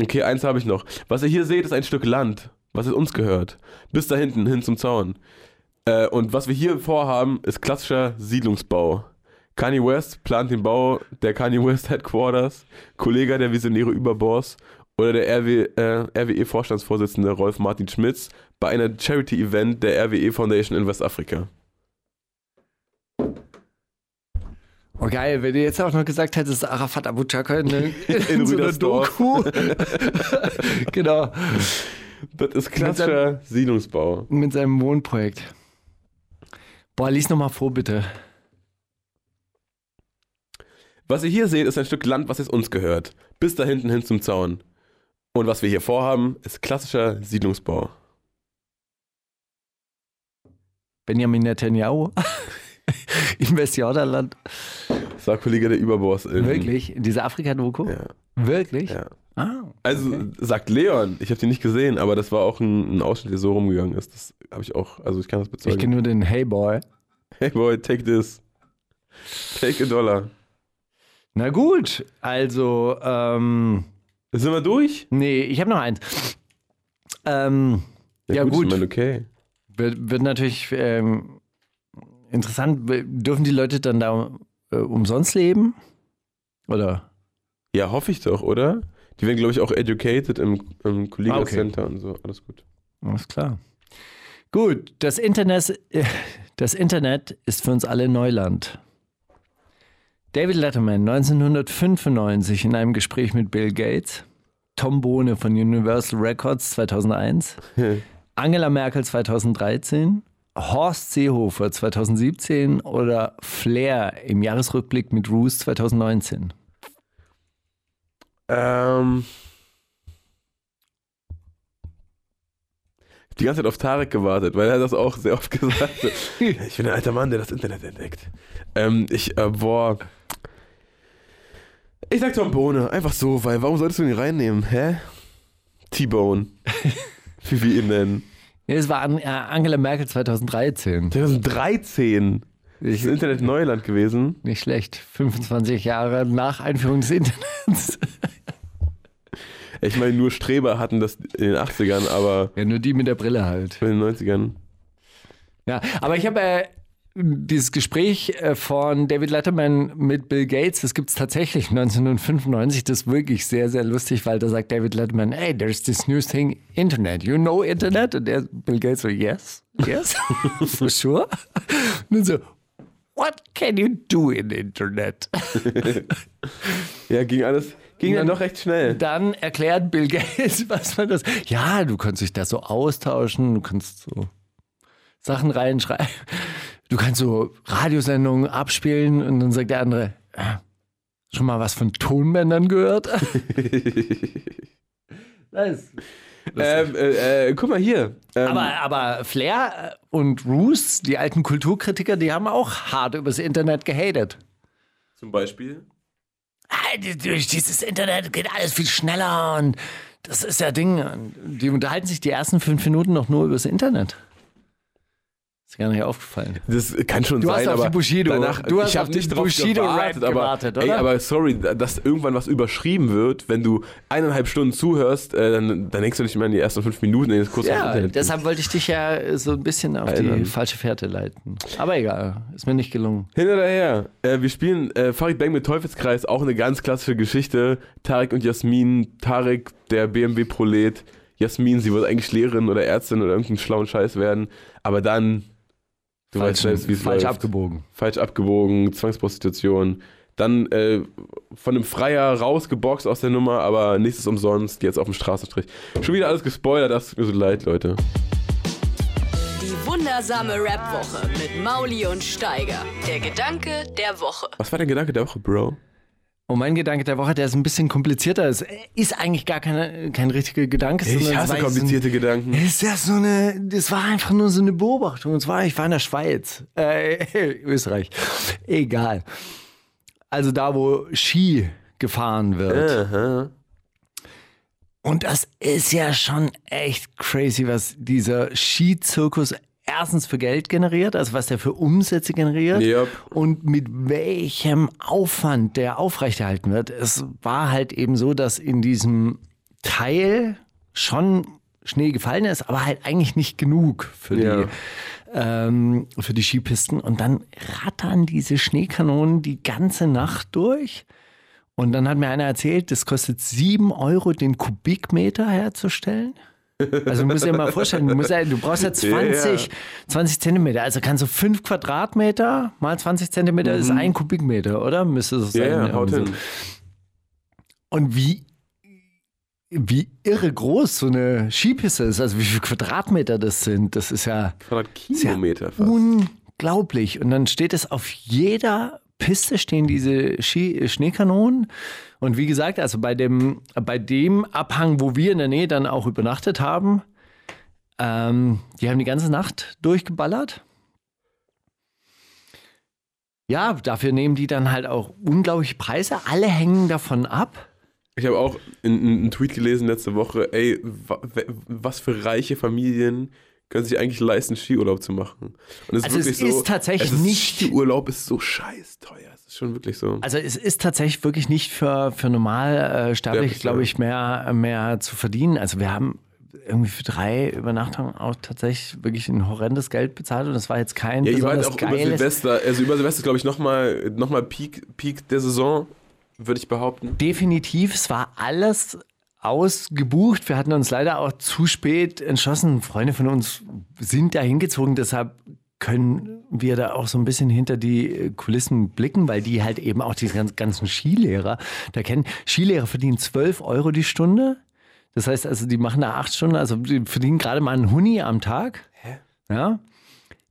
Okay, eins habe ich noch. Was ihr hier seht, ist ein Stück Land, was es uns gehört. Bis da hinten, hin zum Zaun. Äh, und was wir hier vorhaben, ist klassischer Siedlungsbau. Kanye West plant den Bau der Kanye West Headquarters, Kollege der visionäre Überboss oder der RW, äh, RWE-Vorstandsvorsitzende Rolf Martin Schmitz bei einer Charity-Event der RWE Foundation in Westafrika. Oh geil, wenn du jetzt auch noch gesagt hättest, Arafat Abu Chaka in, in, In so einer. Doku. genau, Das ist klassischer Siedlungsbau. mit seinem Wohnprojekt. Boah, lies nochmal vor, bitte. Was ihr hier seht, ist ein Stück Land, was jetzt uns gehört. Bis da hinten hin zum Zaun. Und was wir hier vorhaben, ist klassischer Siedlungsbau. Benjamin Netanyahu. Im Westjordanland. Sagt Kollege der Überboss. In, Wirklich? In dieser Afrika-Doku? Ja, Wirklich? ja. Ah, Also okay. sagt Leon, ich habe die nicht gesehen, aber das war auch ein, ein Ausschnitt, der so rumgegangen ist. Das habe ich auch, also ich kann das Ich bezeugen. kenne nur den Hey Boy. hey boy, take this. Take a dollar. Na gut, also, ähm, Sind wir durch? nee, ich habe noch eins. Ähm, Ja, gut. Ich meine, okay. wird, wird natürlich ähm, interessant. Dürfen die Leute dann da äh, umsonst leben? Oder? Ja, hoffe ich doch, oder? Die werden, glaube ich, auch educated im, im Kollega Ah, okay. Center und so. Alles gut. Alles klar. Gut, das Internet, das Internet ist für uns alle Neuland. David Letterman 1995 in einem Gespräch mit Bill Gates, Tom Bohne von Universal Records 2001, Angela Merkel 2013, Horst Seehofer 2017 oder Flair im Jahresrückblick mit Roos 2019. Ähm. Die ganze Zeit auf Tarek gewartet, weil er das auch sehr oft gesagt hat. Ich bin ein alter Mann, der das Internet entdeckt. Ähm, ich, äh, boah. Ich sag Tom Bohne, einfach so, weil warum solltest du ihn reinnehmen? Hä? T-Bone. Wie wir ihn nennen. Ja, Es war äh, Angela Merkel 2013. 2013 ist das Internet Neuland gewesen. Nicht schlecht. 25 Jahre nach Einführung des Internets. Ich meine, nur Streber hatten das in den 80ern, aber Ja, nur die mit der Brille halt. in den 90ern. Ja, aber ich habe äh, dieses Gespräch äh, von David Letterman mit Bill Gates, das gibt es tatsächlich 1995. Das ist wirklich sehr, sehr lustig, weil da sagt David Letterman, hey, there's this new thing, Internet. You know Internet? Und der Bill Gates so, yes, yes, for sure. Und dann so, what can you do in Internet? Ja, ging alles, ging dann dann- doch recht schnell. Dann erklärt Bill Gates, was man das. Ja, du kannst dich da so austauschen, du kannst so Sachen reinschreiben. Du kannst so Radiosendungen abspielen und dann sagt der andere, "Ah, schon mal was von Tonbändern gehört? nice. Ähm, äh, äh, guck mal hier. Ähm, Aber, aber Flair und Roos, die alten Kulturkritiker, die haben auch hart übers Internet gehatet. zum Beispiel. Ah, durch dieses Internet geht alles viel schneller und das ist ja Ding. Die unterhalten sich die ersten fünf Minuten noch nur übers Internet. Ist gar nicht aufgefallen. Das kann schon Du hast sein, auf aber die Bushido- danach, du hast ich auf habe nicht drauf gewartet, aber, gewartet, Ey, oder? aber sorry, dass irgendwann was überschrieben wird, wenn du eineinhalb Stunden zuhörst, äh, dann, dann denkst du nicht mehr an die ersten fünf Minuten, die jetzt kurz auf Ja, Internet deshalb wollte ich dich ja so ein bisschen auf Alter. die falsche Fährte leiten. Aber egal, ist mir nicht gelungen. Hin oder her. Äh, wir spielen äh, Farid Bang mit Teufelskreis, auch eine ganz klassische Geschichte. Tarek und Jasmin, Tarek, der BMW-Prolet, Jasmin, sie wollte eigentlich Lehrerin oder Ärztin oder irgendeinen schlauen Scheiß werden, aber dann, du weißt selbst, wie es falsch läuft. abgebogen. falsch abgebogen, Zwangsprostitution. Dann äh, von einem Freier rausgeboxt aus der Nummer, aber nichts ist umsonst, jetzt auf dem Straßenstrich. Schon wieder alles gespoilert, das tut mir so leid, Leute. Die wundersame Rap-Woche mit Mauli und Steiger. Der Gedanke der Woche. Was war der Gedanke der Woche, Bro? Und mein Gedanke der Woche, der ist ein bisschen komplizierter. Es ist eigentlich gar keine, kein richtiger Gedanke. Ich hasse komplizierte Gedanken. Ein, ist ja so eine, das war einfach nur so eine Beobachtung. Und zwar, ich war in der Schweiz, äh, Österreich. Egal. Also da, wo Ski gefahren wird. Aha. Und das ist ja schon echt crazy, was dieser Skizirkus erstens für Geld generiert, also was der für Umsätze generiert Yep. und mit welchem Aufwand der aufrechterhalten wird. Es war halt eben so, dass in diesem Teil schon Schnee gefallen ist, aber halt eigentlich nicht genug für die, Ja. ähm, für die Skipisten. Und dann rattern diese Schneekanonen die ganze Nacht durch. Und dann hat mir einer erzählt, das kostet 7 Euro, den Kubikmeter herzustellen. Also du musst dir mal vorstellen, du, musst ja, du brauchst ja 20, Ja. 20 Zentimeter. Also kannst du 5 Quadratmeter mal 20 Zentimeter ist ein Kubikmeter, oder? Müsste es sein. ja, haut hin. Und wie, wie irre groß so eine Skipiste ist, also wie viele Quadratmeter das sind, das ist ja 200 ist ja unglaublich. Und dann steht es auf jeder Piste stehen diese Ski Schneekanonen. Und wie gesagt, also bei dem, bei dem Abhang, wo wir in der Nähe dann auch übernachtet haben, ähm, die haben die ganze Nacht durchgeballert. Ja, dafür nehmen die dann halt auch unglaubliche Preise. Alle hängen davon ab. Ich habe auch in- in- einen Tweet gelesen letzte Woche, ey, was für reiche Familien können sich eigentlich leisten, Skiurlaub zu machen. Und es ist Also es wirklich so, ist tatsächlich es ist, nicht- Skiurlaub ist so scheiß teuer. Schon wirklich so. Also es ist tatsächlich wirklich nicht für, für normal äh, sterblich, glaube ich, mehr, mehr zu verdienen. Also wir haben irgendwie für drei Übernachtungen auch tatsächlich wirklich ein horrendes Geld bezahlt und das war jetzt kein Ja, ihr wart besonders auch über geiles. Silvester, also über Silvester glaube ich nochmal noch mal Peak, Peak der Saison, würde ich behaupten. Definitiv, es war alles ausgebucht. Wir hatten uns leider auch zu spät entschlossen. Freunde von uns sind da hingezogen, deshalb können wir da auch so ein bisschen hinter die Kulissen blicken, weil die halt eben auch diese ganz- ganzen Skilehrer da kennen. Skilehrer verdienen 12 Euro die Stunde. Das heißt also, die machen da acht Stunden, also die verdienen gerade mal einen Huni am Tag. Ja.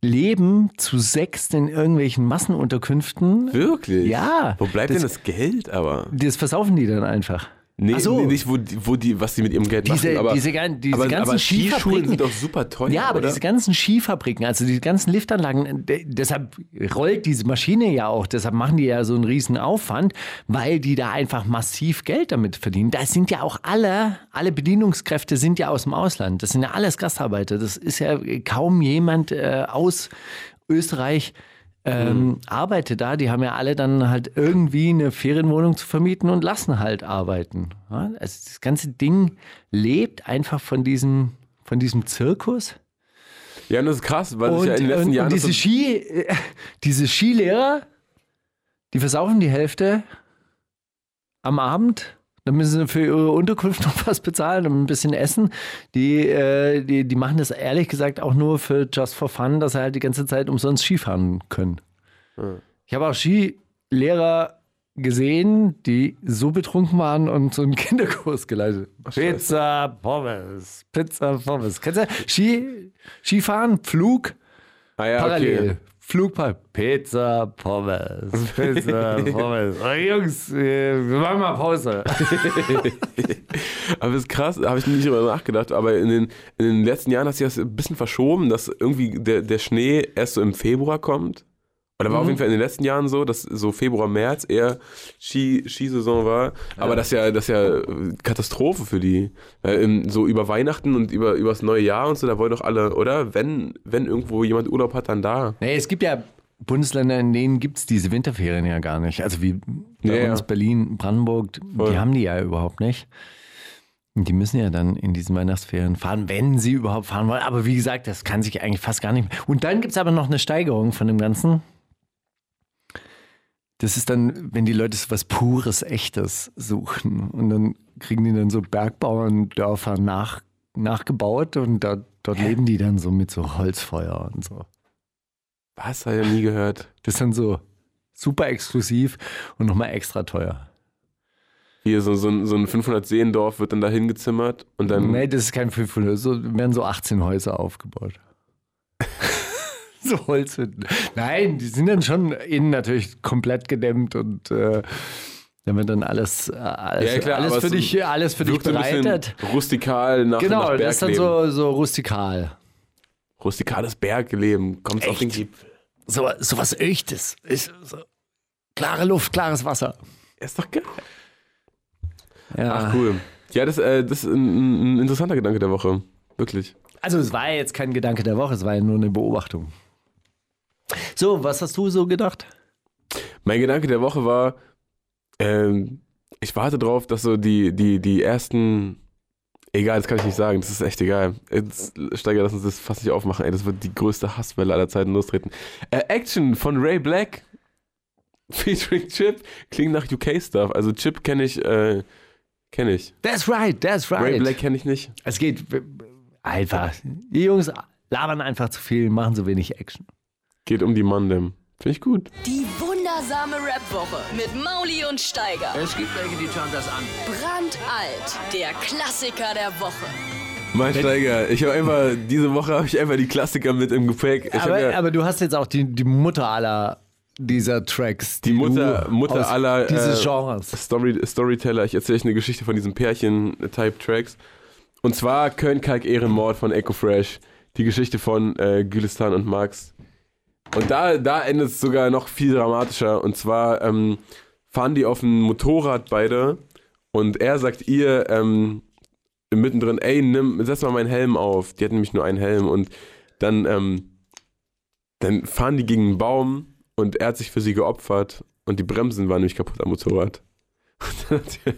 Leben zu sechst in irgendwelchen Massenunterkünften. Wirklich? Ja. Wo bleibt Das- denn das Geld aber? Das versaufen die dann einfach. Nee, so. nee, nicht, wo, die- wo die, was die mit ihrem Geld Diese- machen. Aber, diese diese aber, ganzen aber Skischulen Skifabriken- sind doch super teuer. Ja, aber oder? diese ganzen Skifabriken, also diese ganzen Liftanlagen, de- deshalb rollt diese Maschine ja auch, deshalb machen die ja so einen riesen Aufwand, weil die da einfach massiv Geld damit verdienen. Da sind ja auch alle, alle Bedienungskräfte sind ja aus dem Ausland. Das sind ja alles Gastarbeiter. Das ist ja kaum jemand äh, aus Österreich. Ähm, arbeitet da, die haben ja alle dann halt irgendwie eine Ferienwohnung zu vermieten und lassen halt arbeiten. Ja, also das ganze Ding lebt einfach von diesem, von diesem Zirkus. ja, und das ist krass, weil sich Und, ja in den letzten und, Jahren. und diese, so- Ski, diese Skilehrer, die versaufen die Hälfte am Abend. Dann müssen sie für ihre Unterkunft noch was bezahlen und ein bisschen essen. Die, äh, die, die machen das ehrlich gesagt auch nur für just for fun, dass sie halt die ganze Zeit umsonst Skifahren können. Ich habe auch Skilehrer gesehen, die so betrunken waren und so einen Kinderkurs geleitet. Pizza, Pommes, Pizza, Pommes. Kennst du Ski, Skifahren, Flug, ah, ja, parallel. Okay. Flugpart, Pizza, Pommes, Pizza, Pommes. Oh, Jungs, äh, wir machen mal Pause. Aber das ist krass, da habe ich nicht drüber nachgedacht. Aber in den, in den letzten Jahren hat sich das ein bisschen verschoben, dass irgendwie der, der Schnee erst so im Februar kommt. Oder war auf jeden Fall in den letzten Jahren so, dass so Februar, März eher Ski, Skisaison war. Aber das ist ja, das ist ja Katastrophe für die. So über Weihnachten und über, über das neue Jahr und so, da wollen doch alle, oder? Wenn, wenn irgendwo jemand Urlaub hat, dann da. Nee, es gibt ja Bundesländer, in denen gibt es diese Winterferien ja gar nicht. Also wie bei Ja, uns ja. Berlin, Brandenburg, Voll. die haben die ja überhaupt nicht. Die müssen ja dann in diesen Weihnachtsferien fahren, wenn sie überhaupt fahren wollen. Aber wie gesagt, das kann sich eigentlich fast gar nicht mehr. Und dann gibt es aber noch eine Steigerung von dem Ganzen. Das ist dann, wenn die Leute so was Pures, Echtes suchen. Und dann kriegen die dann so Bergbauerndörfer nach, nachgebaut und da, dort leben die dann so mit so Holzfeuer und so. Was? Habe ich ja nie gehört. Das ist dann so super exklusiv und nochmal extra teuer. Hier so, so, ein- so ein 500-Seendorf wird dann da hingezimmert und dann. Nee, das ist kein 500, so werden so 18 Häuser aufgebaut. so Holzhütten. Nein, die sind dann schon innen natürlich komplett gedämmt und äh, da wird dann alles, äh, alles, Ja, klar, alles für dich, alles für dich bereitet. Rustikal nach, Genau, nach das ist dann so, so rustikal. Rustikales Bergleben. Kommt auf den? Gipfel. So, so was Echtes. Ist so. Klare Luft, klares Wasser. Ist doch geil. Ja. Ach, cool. Ja, das, äh, das ist ein, ein interessanter Gedanke der Woche. Wirklich. Also es war ja jetzt kein Gedanke der Woche, es war ja nur eine Beobachtung. So, was hast du so gedacht? Mein Gedanke der Woche war, ähm, ich warte drauf, dass so die, die, die ersten. Egal, das kann ich nicht sagen, das ist echt egal. Jetzt, Steiger, lass uns das fast nicht aufmachen, ey. Das wird die größte Hasswelle aller Zeiten lostreten. Äh, Action von Ray Black featuring Chip klingt nach UK-Stuff. Also Chip kenne ich, äh, kenne ich. That's right, that's right. Ray Black kenne ich nicht. Es geht einfach. Die Jungs labern einfach zu viel, machen so wenig Action. Geht um die Mandem. Finde ich gut. Die wundersame Rap-Woche mit Mauli und Steiger. Es gibt welche, die schauen das an. Brandalt. Der Klassiker der Woche. Mein Steiger, ich habe einfach, diese Woche habe ich einfach die Klassiker mit im Gepäck. Ich hab Aber, ja, aber du hast jetzt auch die, die Mutter aller dieser Tracks. Die Mutter- du Mutter aus aller, Dieses äh, Genres. Story, Storyteller, ich erzähle euch eine Geschichte von diesen Pärchen-Type-Tracks. Und zwar Köln-Kalk-Ehrenmord von Echo Fresh. Die Geschichte von äh, Gülistan und Max. Und da, da endet es sogar noch viel dramatischer. Und zwar ähm, fahren die auf dem Motorrad beide. Und er sagt ihr ähm, mittendrin, ey, nimm, setz mal meinen Helm auf. Die hat nämlich nur einen Helm. Und dann, ähm, dann fahren die gegen einen Baum und er hat sich für sie geopfert. Und die Bremsen waren nämlich kaputt am Motorrad.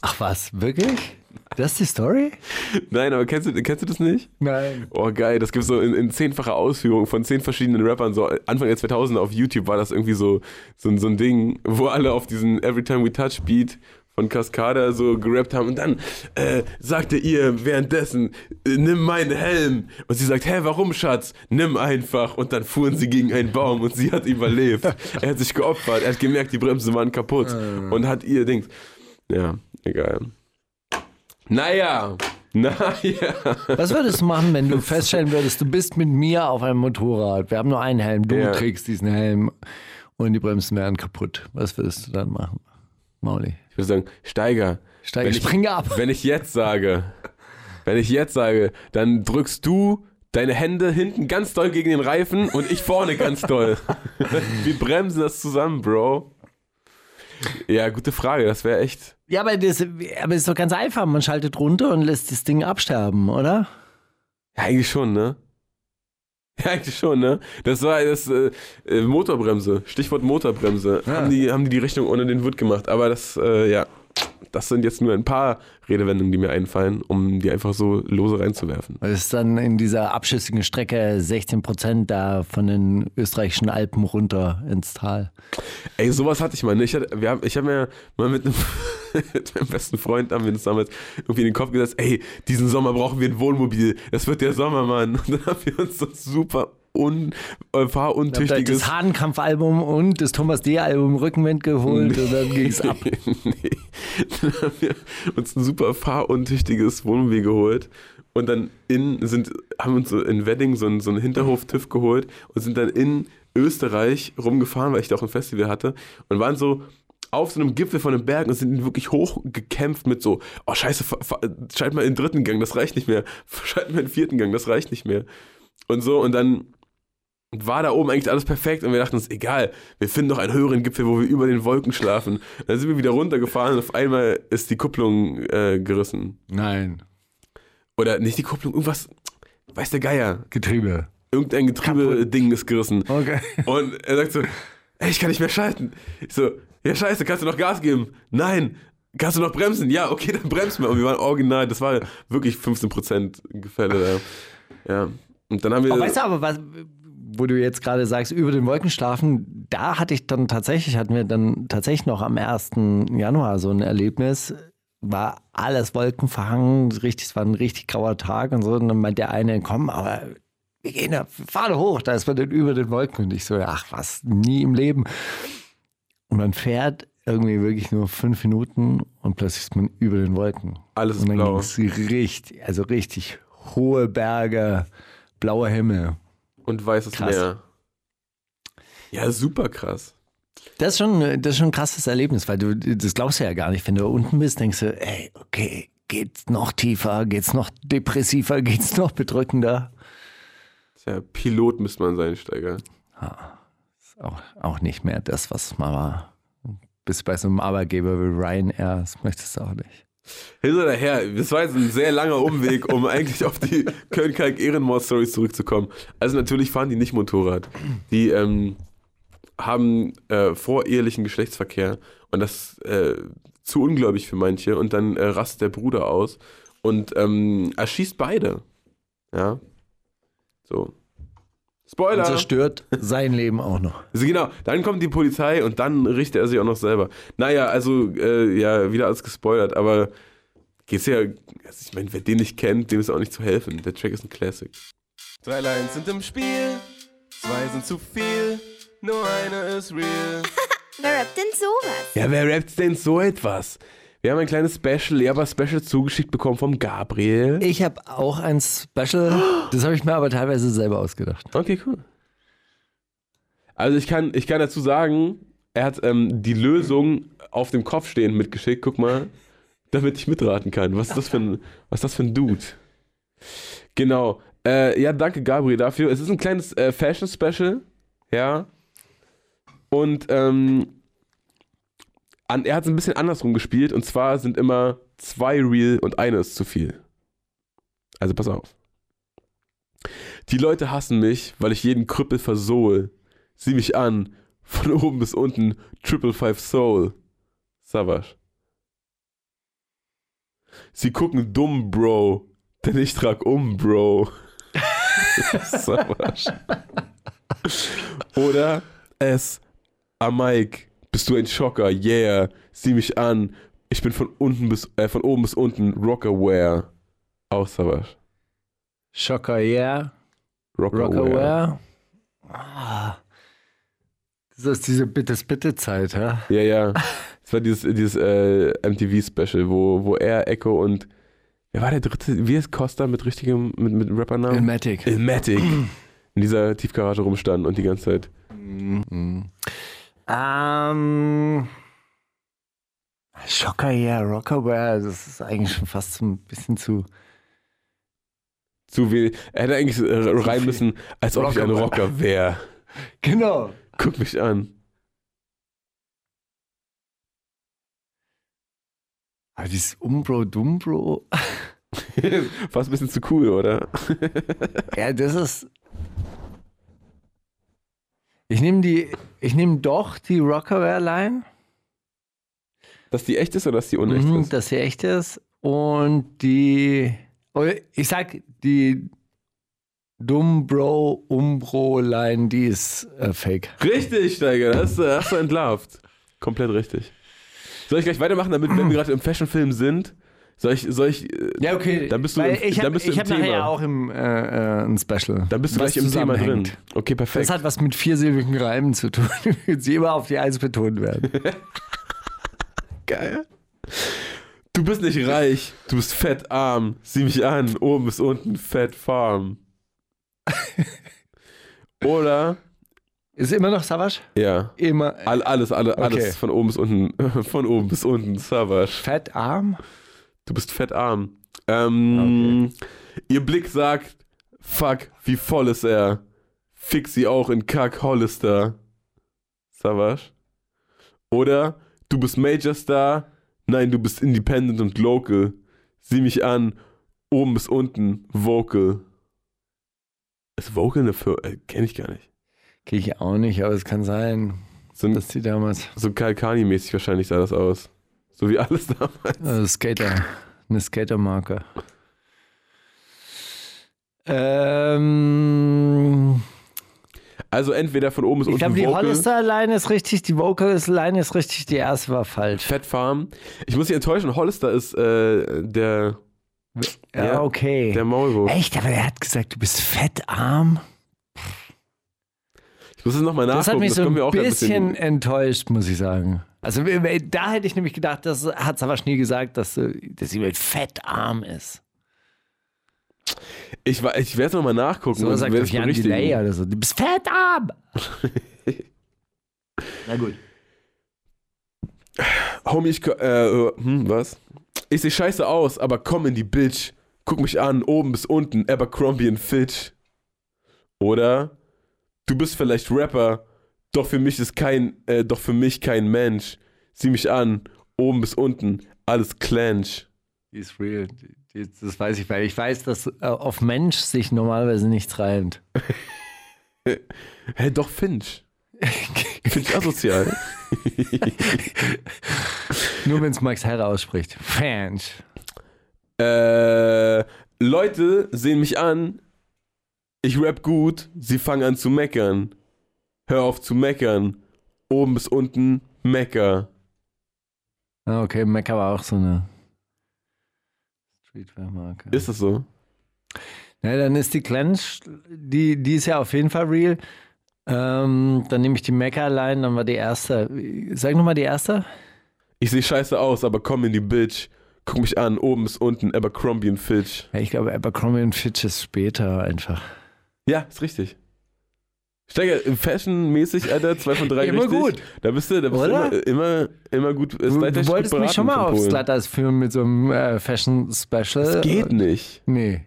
Ach was, wirklich? Das ist die Story? Nein, aber kennst du, kennst du das nicht? Nein. Oh geil, das gibt so in, in zehnfacher Ausführung von zehn verschiedenen Rappern. So Anfang der 2000er auf YouTube war das irgendwie so, so, ein- so ein Ding, wo alle auf diesen Every Time We Touch Beat von Cascada so gerappt haben und dann äh, sagte ihr währenddessen, äh, nimm meinen Helm. Und sie sagt, hä, warum, Schatz? Nimm einfach. Und dann fuhren sie gegen einen Baum und sie hat überlebt. er hat sich geopfert, er hat gemerkt, die Bremsen waren kaputt und hat ihr Dings. Ja, egal. Naja, naja. Was würdest du machen, wenn du feststellen würdest, du bist mit mir auf einem Motorrad, wir haben nur einen Helm, du Ja. trägst diesen Helm und die Bremsen wären kaputt. Was würdest du dann machen, Mauli? Ich würde sagen, Steiger. Steiger, wenn ich, spring ab. Wenn ich jetzt sage, wenn ich jetzt sage, dann drückst du deine Hände hinten ganz doll gegen den Reifen und ich vorne ganz doll. Wir bremsen das zusammen, Bro. Ja, gute Frage. Das wäre echt. Ja, aber das, aber das ist doch ganz einfach. Man schaltet runter und lässt das Ding absterben, oder? Ja, eigentlich schon, ne? Ja, eigentlich schon, ne? Das war das äh, äh, Motorbremse. Stichwort Motorbremse. Haben, die, haben die die Richtung ohne den Wirt gemacht. Aber das, äh, ja, das sind jetzt nur ein paar Redewendungen, die mir einfallen, um die einfach so lose reinzuwerfen. Weil es dann in dieser abschüssigen Strecke 16 Prozent da von den österreichischen Alpen runter ins Tal. Ey, sowas hatte ich mal. Ne? Ich, hatte, wir haben, ich habe mir mal mit, einem, mit meinem besten Freund, haben wir uns damals irgendwie in den Kopf gesetzt, ey, diesen Sommer brauchen wir ein Wohnmobil. Das wird der Sommer, Mann. Und dann haben wir uns ein super un, äh, fahruntüchtiges... das Hahnkampf-Album und das Thomas D-Album Rückenwind geholt und dann ging es ab. nee. Dann haben wir uns ein super fahruntüchtiges Wohnmobil geholt und dann in, sind, haben uns so in Wedding so einen, so einen Hinterhof-TÜV geholt und sind dann in Österreich rumgefahren, weil ich da auch ein Festival hatte und waren so auf so einem Gipfel von einem Berg und sind wirklich hochgekämpft mit so, oh scheiße, schalt mal in den dritten Gang, das reicht nicht mehr. Schalt mal in den vierten Gang, das reicht nicht mehr. Und so und dann war da oben eigentlich alles perfekt und wir dachten uns, egal, wir finden doch einen höheren Gipfel, wo wir über den Wolken schlafen. Dann sind wir wieder runtergefahren und auf einmal ist die Kupplung äh, gerissen. Nein. Oder nicht die Kupplung, irgendwas, weiß der Geier. Getriebe. Irgendein Getriebe-Ding ist gerissen. Okay. Und er sagt so, ey, ich kann nicht mehr schalten. Ich so, ja scheiße, kannst du noch Gas geben? Nein. Kannst du noch bremsen? Ja, okay, dann bremsen wir. Und wir waren original, das war wirklich 15% Gefälle da. Ja. Und dann haben wir... Aber weißt du aber, was, wo du jetzt gerade sagst, über den Wolken schlafen, da hatte ich dann tatsächlich, hatten wir dann tatsächlich noch am 1. Januar so ein Erlebnis. war alles wolkenverhangen, richtig, es war ein richtig grauer Tag und so. Und dann meint der eine, komm, aber wir gehen da, fahren hoch, da ist man dann über den Wolken. Und ich so, ach was, nie im Leben. Und man fährt irgendwie wirklich nur fünf Minuten und plötzlich ist man über den Wolken. Alles ist und dann blau. ging's richtig, also richtig hohe Berge, blauer Himmel. Und weißes Krass. Meer. Ja, super krass. Das ist, schon, das ist schon ein krasses Erlebnis, weil du das glaubst du ja gar nicht. Wenn du unten bist, denkst du, ey, okay, geht's noch tiefer, geht's noch depressiver, geht's noch bedrückender? Tja, Pilot müsste man sein, Steiger. Ist auch, auch nicht mehr das, was mal war. Bist bei so einem Arbeitgeber wie Ryanair, das möchtest du auch nicht. Hinter daher, das war jetzt ein sehr langer Umweg, um eigentlich auf die Köln-Kalk-Ehrenmord-Stories zurückzukommen. Also natürlich fahren die nicht Motorrad. Die ähm, haben äh, vorehelichen Geschlechtsverkehr und das äh, zu ungläubig für manche und dann äh, rast der Bruder aus und ähm, erschießt beide. Ja. So. Spoiler! Und zerstört sein Leben auch noch. Also genau, dann kommt die Polizei und dann richtet er sich auch noch selber. Naja, also, äh, ja, wieder alles gespoilert, aber geht's ja, also ich meine, wer den nicht kennt, dem ist auch nicht zu helfen. Der Track ist ein Classic. Drei Lines sind im Spiel, zwei sind zu viel, nur eine ist real. Wer rappt denn sowas? Ja, wer rappt denn so etwas? Wir haben ein kleines Special, aber Special zugeschickt bekommen vom Gabriel. Ich habe auch ein Special, das habe ich mir aber teilweise selber ausgedacht. Okay, cool. Also ich kann, ich kann dazu sagen, er hat ähm, die Lösung auf dem Kopf stehend mitgeschickt, guck mal, damit ich mitraten kann. Was ist das für ein, was ist das für ein Dude? Genau. Äh, ja, danke Gabriel dafür. Es ist ein kleines äh, Fashion-Special, ja. Und ähm, an, er hat es ein bisschen andersrum gespielt und zwar sind immer zwei real und eine ist zu viel. Also pass auf. Die Leute hassen mich, weil ich jeden Krüppel versohl. Sieh mich an, von oben bis unten, Triple Five Soul. Savage. Sie gucken dumm, Bro, denn ich trag um, Bro. Savage. Oder es, ah Mike, bist du ein Schocker, yeah. Sieh mich an, ich bin von unten bis, äh, von oben bis unten, Rockerwear. Auch Savage. Schocker, yeah. Rockerwear. Rockaware. Ah. Das ist diese Bittes-Bitte-Zeit, ja? Ja, ja. Das war dieses, dieses äh, MTV-Special, wo, wo er, Echo und wer war der dritte? Wie ist Costa mit richtigem, mit, mit Rappernamen? Ilmatic. Ilmatic. In dieser Tiefgarage rumstanden und die ganze Zeit. Ähm. Schocker, yeah, Rockaware, das ist eigentlich schon fast so ein bisschen zu. Zu wenig. Er hätte eigentlich äh, rein müssen, als ob ich ein Rocker Rocker wäre. Genau. Guck mich an. Aber dieses Umbro, Dumbro. Fast ein bisschen zu cool, oder? Ja, das ist. Ich nehme die, ich nehme doch die Rockaware-Line, Dass die echt ist oder dass die unecht mhm, ist? dass sie echt ist. Und die, oh, ich sag, die Dumbro, Umbro-Line, die ist äh, fake. Richtig, Steiger. Das hast du, hast du entlarvt. Komplett richtig. Soll ich gleich weitermachen, damit, wenn wir gerade im Fashion-Film sind, soll ich, soll ich, äh, Ja, okay. Dann bist du Weil im- ich habe bist du ich im hab nachher Thema. auch im, äh, äh, ein Special. dann bist du gleich im Thema drin. Okay, perfekt. Das hat was mit viersilbigen Reimen zu tun, die immer auf die Eins betont werden. Geil. Du bist nicht reich, du bist fettarm. Sieh mich an, oben bis unten, fett farm. Oder, Ist immer noch Savage? ja, Immer. all, alles, alle, Okay. alles von oben bis unten, von oben bis unten, Savage. Fettarm? Du bist fettarm. Ähm, Ihr Blick sagt, fuck, wie voll ist er. Fix sie auch in Kack Hollister. Savage. Oder, du bist Major Star, nein, du bist Independent und Local. Sieh mich an, oben bis unten, Vocal. Ist Vocal eine Firma? Äh, kenn ich gar nicht. Gehe ich auch nicht, aber es kann sein, So, ein- dass die damals. so Kalkani-mäßig wahrscheinlich sah das aus. So wie alles damals. Also Skater. Eine Skatermarke. Ähm. Also entweder von oben bis Ich unten glaube, die Hollister-Line ist richtig, die Vocal-Line ist richtig, die erste war falsch. Fat Farm. Ich muss dich enttäuschen, Hollister ist äh, der, Ja, Ja, okay. der Maulwurf. Echt, aber er hat gesagt, du bist fettarm. Ich muss es nochmal Das hat nachgucken, mich das so ein auch ein bisschen bisschen... enttäuscht, muss ich sagen. Also da hätte ich nämlich gedacht, das hat Savasch nie gesagt, dass, äh, dass jemand fettarm ist. Ich, ich werde es nochmal nachgucken. So und sagt Jan. Delay oder so. Du bist fettarm. Na gut. Homie, ich... Äh, hm, was? Ich sehe scheiße aus, aber komm in die Bitch. Guck mich an, oben bis unten, Abercrombie und Fitch. Oder... Du bist vielleicht Rapper, doch für mich ist kein... Äh, doch für mich kein Mensch. Sieh mich an, oben bis unten, alles clench. Ist real. Das weiß ich, weil ich weiß, dass äh, auf Mensch sich normalerweise nichts reimt. Hä, doch Finch. Finch asozial. Nur wenn es Max Herre ausspricht. Fans. Äh, Leute sehen mich an. Ich rap gut. Sie fangen an zu meckern. Hör auf zu meckern. Oben bis unten Mecker. Ah, Okay, Mecker war auch so eine Streetwear-Marke. Ist das so? Ja, dann ist die Clench, die, die ist ja auf jeden Fall real. Ähm, dann nehme ich die Mecker-Line, dann war die erste. Sag nochmal die erste. Ich sehe scheiße aus, aber komm in die Bitch. Guck mich an, oben bis unten, Abercrombie und Fitch. Ja, ich glaube, Abercrombie und Fitch ist später einfach. Ja, ist richtig. Steiger, fashionmäßig, Alter, zwei von drei Immer richtig. gut. Da bist du, da bist du Oder? immer, immer, immer gut. Du, du gut wolltest mich schon mal auf. Slatters führen mit so einem äh, Fashion-Special. Das geht nicht. Nee.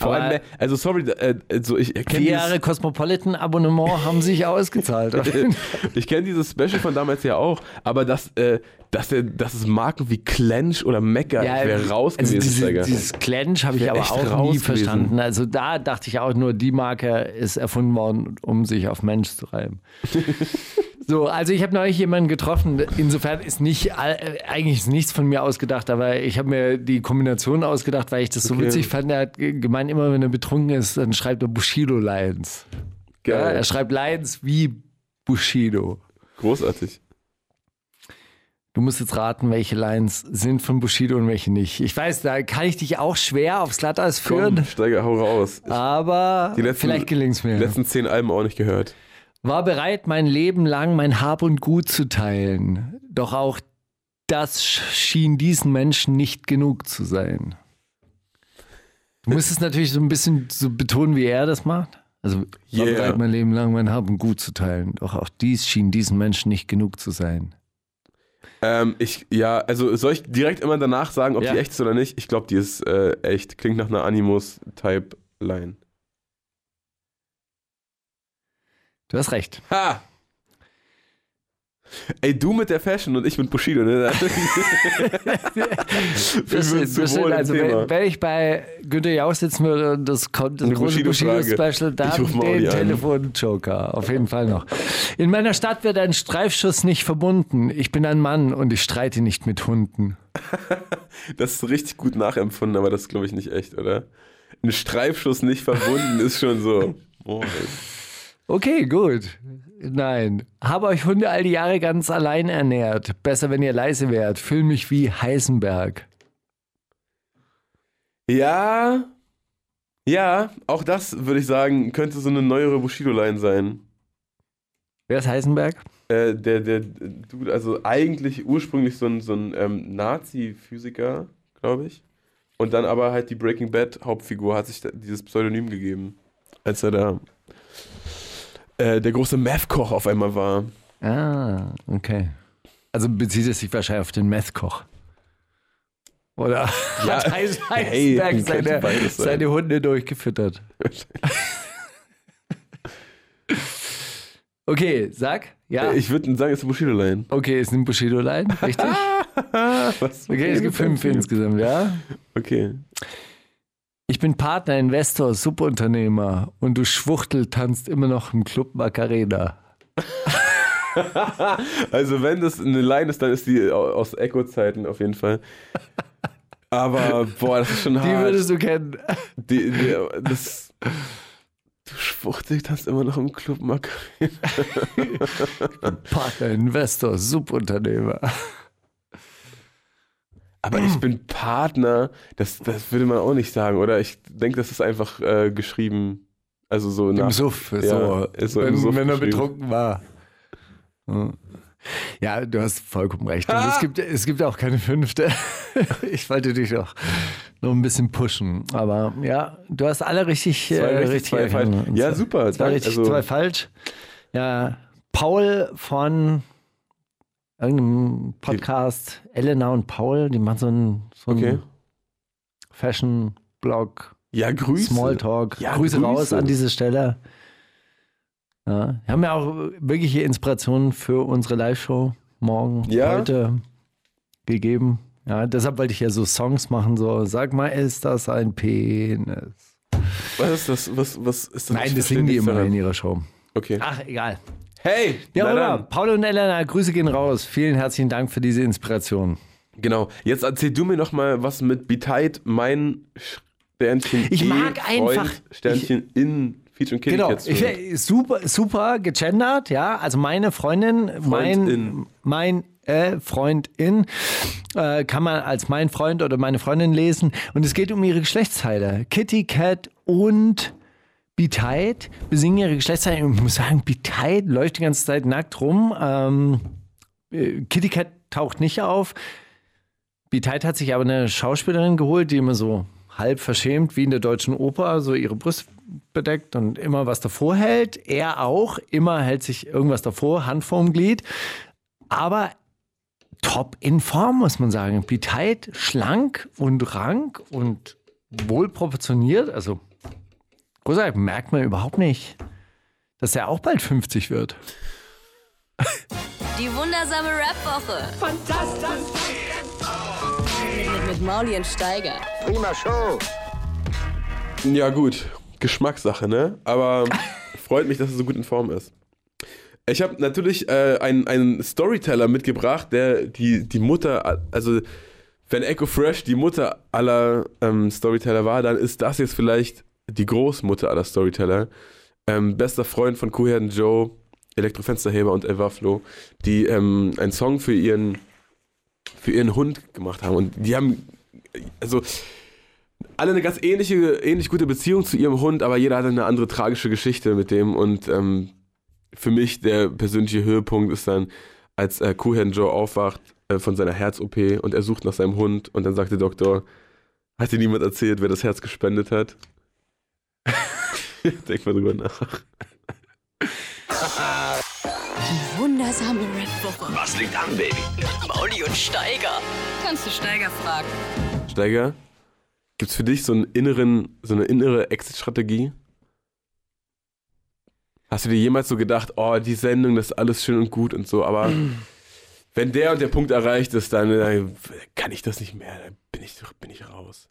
Vor Aber- allem, also sorry, äh, also ich kenne Vier Jahre Cosmopolitan-Abonnement haben sich ausgezahlt. ich kenne dieses Special von damals ja auch, aber dass, äh, dass, der, dass es Marken wie Clench oder Mecca Ja, wäre raus also gewesen, diese, Steiger. dieses Clench habe ich aber auch nie gewesen. verstanden. Also da dachte ich auch nur, die Marke ist erfunden worden, um sich auf Mensch zu reiben. so, also ich habe neulich jemanden getroffen. Insofern ist nicht, äh, eigentlich ist nichts von mir ausgedacht, aber ich habe mir die Kombination ausgedacht, weil ich das so Okay. witzig fand. Er hat ge- gemeint, immer wenn er betrunken ist, dann schreibt er Bushido. Ja, Geil. er schreibt Lines wie Bushido. Großartig. Du musst jetzt raten, welche Lines sind von Bushido und welche nicht. Ich weiß, da kann ich dich auch schwer aufs Glatteis führen, Komm, Steiger, hau raus. Ich aber Die letzten- vielleicht gelingt's die mir. letzten zehn Alben auch nicht gehört. War bereit, mein Leben lang mein Hab und Gut zu teilen. Doch auch das schien diesen Menschen nicht genug zu sein. Du musst es natürlich so ein bisschen so betonen, wie er das macht. Also, war Yeah. bereit, mein Leben lang mein Hab und Gut zu teilen. Doch auch dies schien diesen Menschen nicht genug zu sein. Ähm, ich, ja, also soll ich direkt immer danach sagen, ob Ja. die echt ist oder nicht? Ich glaube, die ist äh, echt. Klingt nach einer Animus-Type-Line. Du hast recht. Ha! Ey, du mit der Fashion und ich mit Bushido, ne? Das, sind das, im also wenn, wenn ich bei Günther Jauch sitzen würde und das kommt, das Eine große. Bushido-Special, Ich dann den. Telefon-Joker. Auf jeden Fall noch. In meiner Stadt wird ein Streifschuss nicht verbunden. Ich bin ein Mann und ich streite nicht mit Hunden. Das ist richtig gut nachempfunden, aber das glaube ich, nicht echt, oder? Ein Streifschuss nicht verbunden ist schon so. Oh, Okay, gut. Nein. Habe euch Hunde all die Jahre ganz allein ernährt. Besser, wenn ihr leise wärt. Fühl mich wie Heisenberg. ja, ja, auch das würde ich sagen, könnte so eine neuere Bushido-Line sein. Wer ist Heisenberg? Äh, der, der Dude, also eigentlich ursprünglich so ein, so ein ähm, Nazi-Physiker, glaube ich. Und dann aber halt die Breaking Bad-Hauptfigur hat sich dieses Pseudonym gegeben, als er da äh, der große Meth-Koch auf einmal war. Ah, okay. Also bezieht es sich wahrscheinlich auf den Meth-Koch. Oder Ja, hat Heis- hey, Heisenberg könnte seine, seine Hunde durchgefüttert? Okay, sag. Ja. Ich würde sagen, es ist eine Bushido-Line. Okay, ist ein Bushido-Line, richtig? Was? Okay, es gibt fünf insgesamt, ja? Okay. Ich bin Partner, Investor, Subunternehmer und du Schwuchtel tanzt immer noch im Club Macarena. Also wenn das eine Line ist, dann ist die au- aus Echo-Zeiten auf jeden Fall. Aber boah, das ist schon Die hart. würdest du kennen. Die, die, das, Du schwuchtelst hast immer noch im Club Macarena. Partner, Investor, Subunternehmer. Aber ich bin Partner, das, das würde man auch nicht sagen, oder? Ich denke, das ist einfach äh, geschrieben. Also so nach, Im Suff, ja, so, so wenn, Suff wenn er betrunken war. Ja. Ja, du hast vollkommen recht. Und es, gibt, es gibt auch keine fünfte. Ich wollte dich auch noch ein bisschen pushen. Aber ja, du hast alle richtig, Zwei äh, richtig, zwei falsch. Ja, super. Zwei richtig, also- zwei falsch. Ja, Paul von irgendeinem Podcast, Elena und Paul, die machen so einen, so einen Okay. Fashion-Blog. Ja, Grüße. Smalltalk. Ja, Grüße, Grüße. raus an diese Stelle. Ja, haben ja auch wirkliche Inspirationen für unsere Live-Show morgen, Ja. heute gegeben. Ja, deshalb wollte ich ja so Songs machen, so sag mal, ist das ein Penis? Was ist das? Was, was ist das? Nein, das singen die immer in ihrer Show. Okay. Ach, egal. Hey! Ja, oder? Paul und Elena, Grüße gehen raus. Vielen herzlichen Dank für diese Inspiration. Genau. Jetzt erzähl du mir noch mal, was mit Betide mein Sternchen Ich E, mag Freund, einfach- Sternchen in Feature Kitty Genau, Cats ich, super, super gegendert, ja. Also meine Freundin, mein, Freundin. mein äh, Freundin äh, kann man als mein Freund oder meine Freundin lesen. Und es geht um ihre Geschlechtsteile. Kitty Cat und Betide besingen ihre Geschlechtsteile. Ich muss sagen, Betide läuft die ganze Zeit nackt rum. Ähm, äh, Kitty Cat taucht nicht auf. Betide hat sich aber eine Schauspielerin geholt, die immer so halb verschämt, wie in der deutschen Oper, so ihre Brust bedeckt und immer was davor hält. Er auch, immer hält sich irgendwas davor, Hand vorm Glied. Aber top in Form, muss man sagen. Betide schlank und rank und wohl proportioniert. Also, großartig, merkt man überhaupt nicht, dass er auch bald 50 wird. Die wundersame Rap-Woche. Fantastisch. Mit, mit, mit Mauli und Steiger. Ja, gut. Geschmackssache, ne? Aber freut mich, dass er so gut in Form ist. Ich habe natürlich äh, einen, einen Storyteller mitgebracht, der die, die Mutter, also wenn Echo Fresh die Mutter aller ähm, Storyteller war, dann ist das jetzt vielleicht die Großmutter aller Storyteller. Ähm, bester Freund von Kuhherden Joe, Elektrofensterheber und Elva Flo, die ähm, einen Song für ihren, für ihren Hund gemacht haben. Und die haben, also alle eine ganz ähnliche, ähnlich gute Beziehung zu ihrem Hund, aber jeder hat eine andere tragische Geschichte mit dem. Und ähm, für mich der persönliche Höhepunkt ist dann, als äh, Kuhherrn Joe aufwacht äh, von seiner Herz-OP und er sucht nach seinem Hund und dann sagt der Doktor, hat dir niemand erzählt, wer das Herz gespendet hat? Denk mal drüber nach. Die wundersame Rap-Woche. Was liegt an, Baby? Mauli und Steiger. Kannst du Steiger fragen? Steiger, gibt's für dich so einen inneren, so eine innere Exit-Strategie? Hast du dir jemals so gedacht, oh, die Sendung, das ist alles schön und gut und so, aber wenn der und der Punkt erreicht ist, dann äh, kann ich das nicht mehr, dann bin ich, bin ich raus.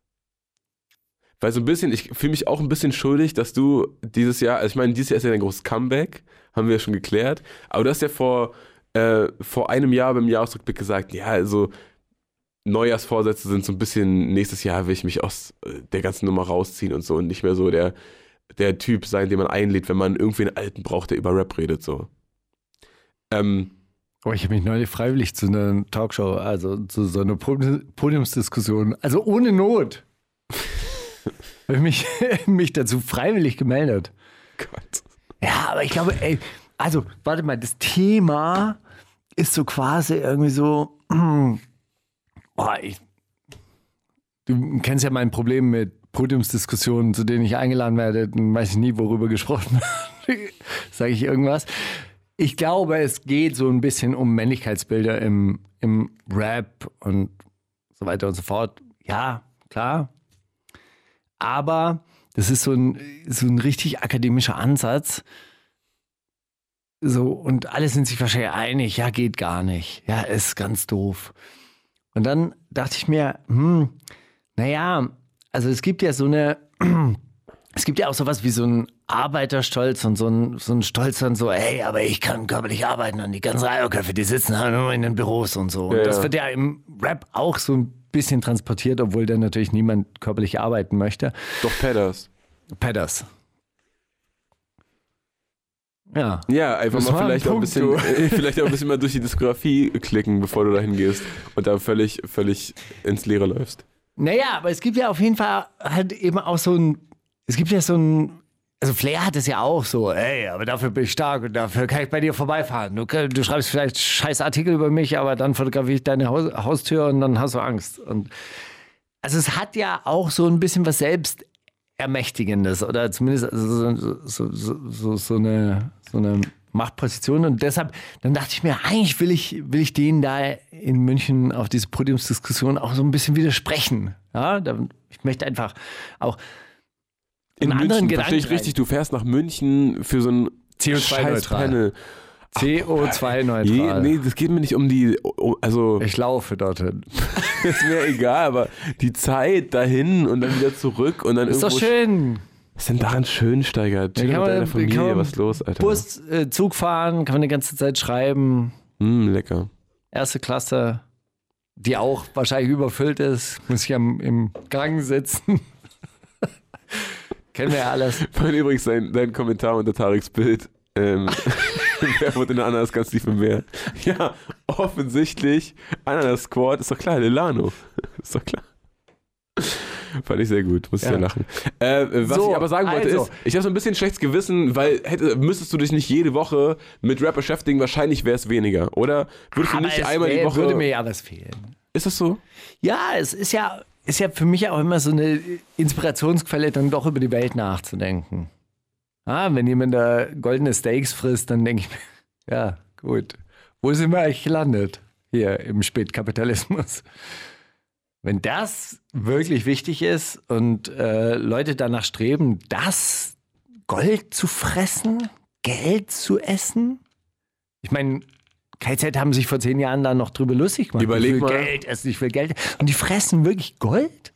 Weil so ein bisschen, ich fühle mich auch ein bisschen schuldig, dass du dieses Jahr, also ich meine, dieses Jahr ist ja ein großes Comeback, haben wir ja schon geklärt, aber du hast ja vor, äh, vor einem Jahr beim Jahresrückblick gesagt, ja, also Neujahrsvorsätze sind so ein bisschen, nächstes Jahr will ich mich aus äh, der ganzen Nummer rausziehen und so und nicht mehr so der, der Typ sein, den man einlädt, wenn man irgendwie einen Alten braucht, der über Rap redet, so. Ähm, Oh, ich habe mich neulich freiwillig zu einer Talkshow, also zu so einer Podi- Podiumsdiskussion, also ohne Not, habe ich mich, mich dazu freiwillig gemeldet. Gott. Ja, aber ich glaube, ey, also warte mal, das Thema ist so quasi irgendwie so, boah, ich, du kennst ja mein Problem mit Podiumsdiskussionen, zu denen ich eingeladen werde, dann weiß ich nie, worüber gesprochen wird. Sage ich irgendwas. Ich glaube, es geht so ein bisschen um Männlichkeitsbilder im, im Rap und so weiter und so fort. Ja, klar. Aber das ist so ein, so ein richtig akademischer Ansatz. So, und alle sind sich wahrscheinlich einig, ja, geht gar nicht. Ja, ist ganz doof. Und dann dachte ich mir, hm, naja, also es gibt ja so eine, es gibt ja auch sowas wie so ein Arbeiterstolz und so ein, so ein Stolz dann so, hey, aber ich kann körperlich arbeiten und die ganzen Eierköpfe, die sitzen halt nur in den Büros und so. Und Ja, das wird ja im Rap auch so ein bisschen transportiert, obwohl dann natürlich niemand körperlich arbeiten möchte. Doch Pedders. Pedders. Ja. Ja, einfach Das mal ein vielleicht auch, ein Punkt, bisschen, vielleicht auch ein bisschen mal durch die Diskografie klicken, bevor du dahin gehst und da völlig, völlig ins Leere läufst. Naja, aber es gibt ja auf jeden Fall halt eben auch so ein, es gibt ja so ein, also Flair hat es ja auch so, ey, aber dafür bin ich stark und dafür kann ich bei dir vorbeifahren. Du, du schreibst vielleicht scheiß Artikel über mich, aber dann fotografiere ich deine Haus, Haustür und dann hast du Angst. Und also es hat ja auch so ein bisschen was Selbstermächtigendes oder zumindest also so, so, so, so, eine, so eine Machtposition. Und deshalb, dann dachte ich mir, eigentlich will ich, will ich denen da in München auf diese Podiumsdiskussion auch so ein bisschen widersprechen. Ja, ich möchte einfach auch In anderen München, Gedanken verstehe ich richtig, du fährst nach München für so ein CO2-neutral. scheiß Panel. CO2-neutral. Je, nee, das geht mir nicht um die, um, also Ich laufe dorthin. ist mir egal, aber die Zeit dahin und dann wieder zurück und dann Ist doch irgendwo schön. Was ist denn daran schön, Steiger? Chill kann mit man- deiner Familie, kann man was ist los, Alter? Bus, äh, Zug fahren, kann man die ganze Zeit schreiben. Mm, lecker. Erste Klasse, die auch wahrscheinlich überfüllt ist, muss ich am, im Gang sitzen. Kennen wir ja alles. Vorhin übrigens dein, dein Kommentar unter Tariks Bild. Ähm, wer wurde in der Ananas ganz tief im Meer? Ja, offensichtlich. Ananas Squad, ist doch klar, Delano. Ist doch klar. Fand ich sehr gut, muss ich Ja. ja lachen. Äh, was So, ich aber sagen wollte also. ist, ich habe so ein bisschen schlechtes Gewissen, weil hätte, müsstest du dich nicht jede Woche mit Rap beschäftigen, wahrscheinlich wäre es weniger, oder? Würdest du Aber nicht es einmal die wär- Woche... würde mir ja was fehlen. ist das so? Ja, es ist ja, ist ja für mich auch immer so eine Inspirationsquelle, dann doch über die Welt nachzudenken. Ah, wenn jemand da goldene Steaks frisst, dann denke ich mir, ja, gut. Wo sind wir eigentlich gelandet? Hier im Spätkapitalismus. Wenn das wirklich wichtig ist und äh, Leute danach streben, das Gold zu fressen, Geld zu essen. Ich meine, KZ haben sich vor zehn Jahren da noch drüber lustig gemacht. Überleg ich will mal. Geld essen, ich will Geld. Und die fressen wirklich Gold?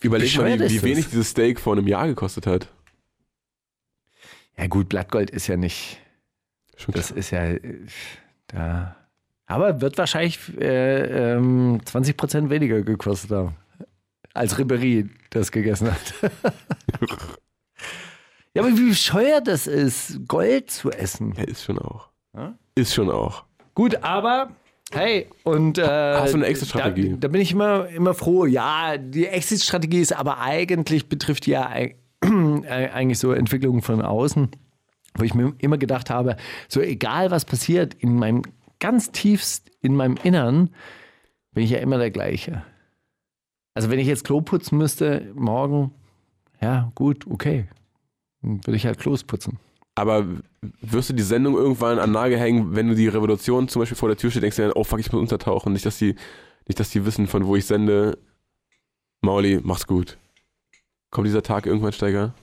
Überleg mal, wie, wie wenig dieses Steak vor einem Jahr gekostet hat. Ja gut, Blattgold ist ja nicht, Schon das ist ja äh, da. Aber wird wahrscheinlich äh, ähm, 20 Prozent weniger gekostet haben, als Ribéry das gegessen hat. ja, aber wie bescheuert das ist, Gold zu essen. Ja, ist schon auch. Ist schon auch. Gut, aber hey, und äh, Hast du eine Exit-Strategie? Da, da bin ich immer, immer froh. Ja, die Exit-Strategie ist aber eigentlich betrifft ja ei- eigentlich so Entwicklungen von außen, wo ich mir immer gedacht habe, so egal was passiert, in meinem ganz tiefst in meinem Innern bin ich ja immer der gleiche. Also wenn ich jetzt Klo putzen müsste morgen, ja gut, okay, dann würde ich halt Klos putzen. Aber wirst du die Sendung irgendwann an Nagel hängen, wenn du die Revolution zum Beispiel vor der Tür steht, denkst du dann, oh fuck, ich muss untertauchen. Nicht, dass die, nicht, dass die wissen, von wo ich sende. Mauli, mach's gut. Kommt dieser Tag irgendwann, Steiger?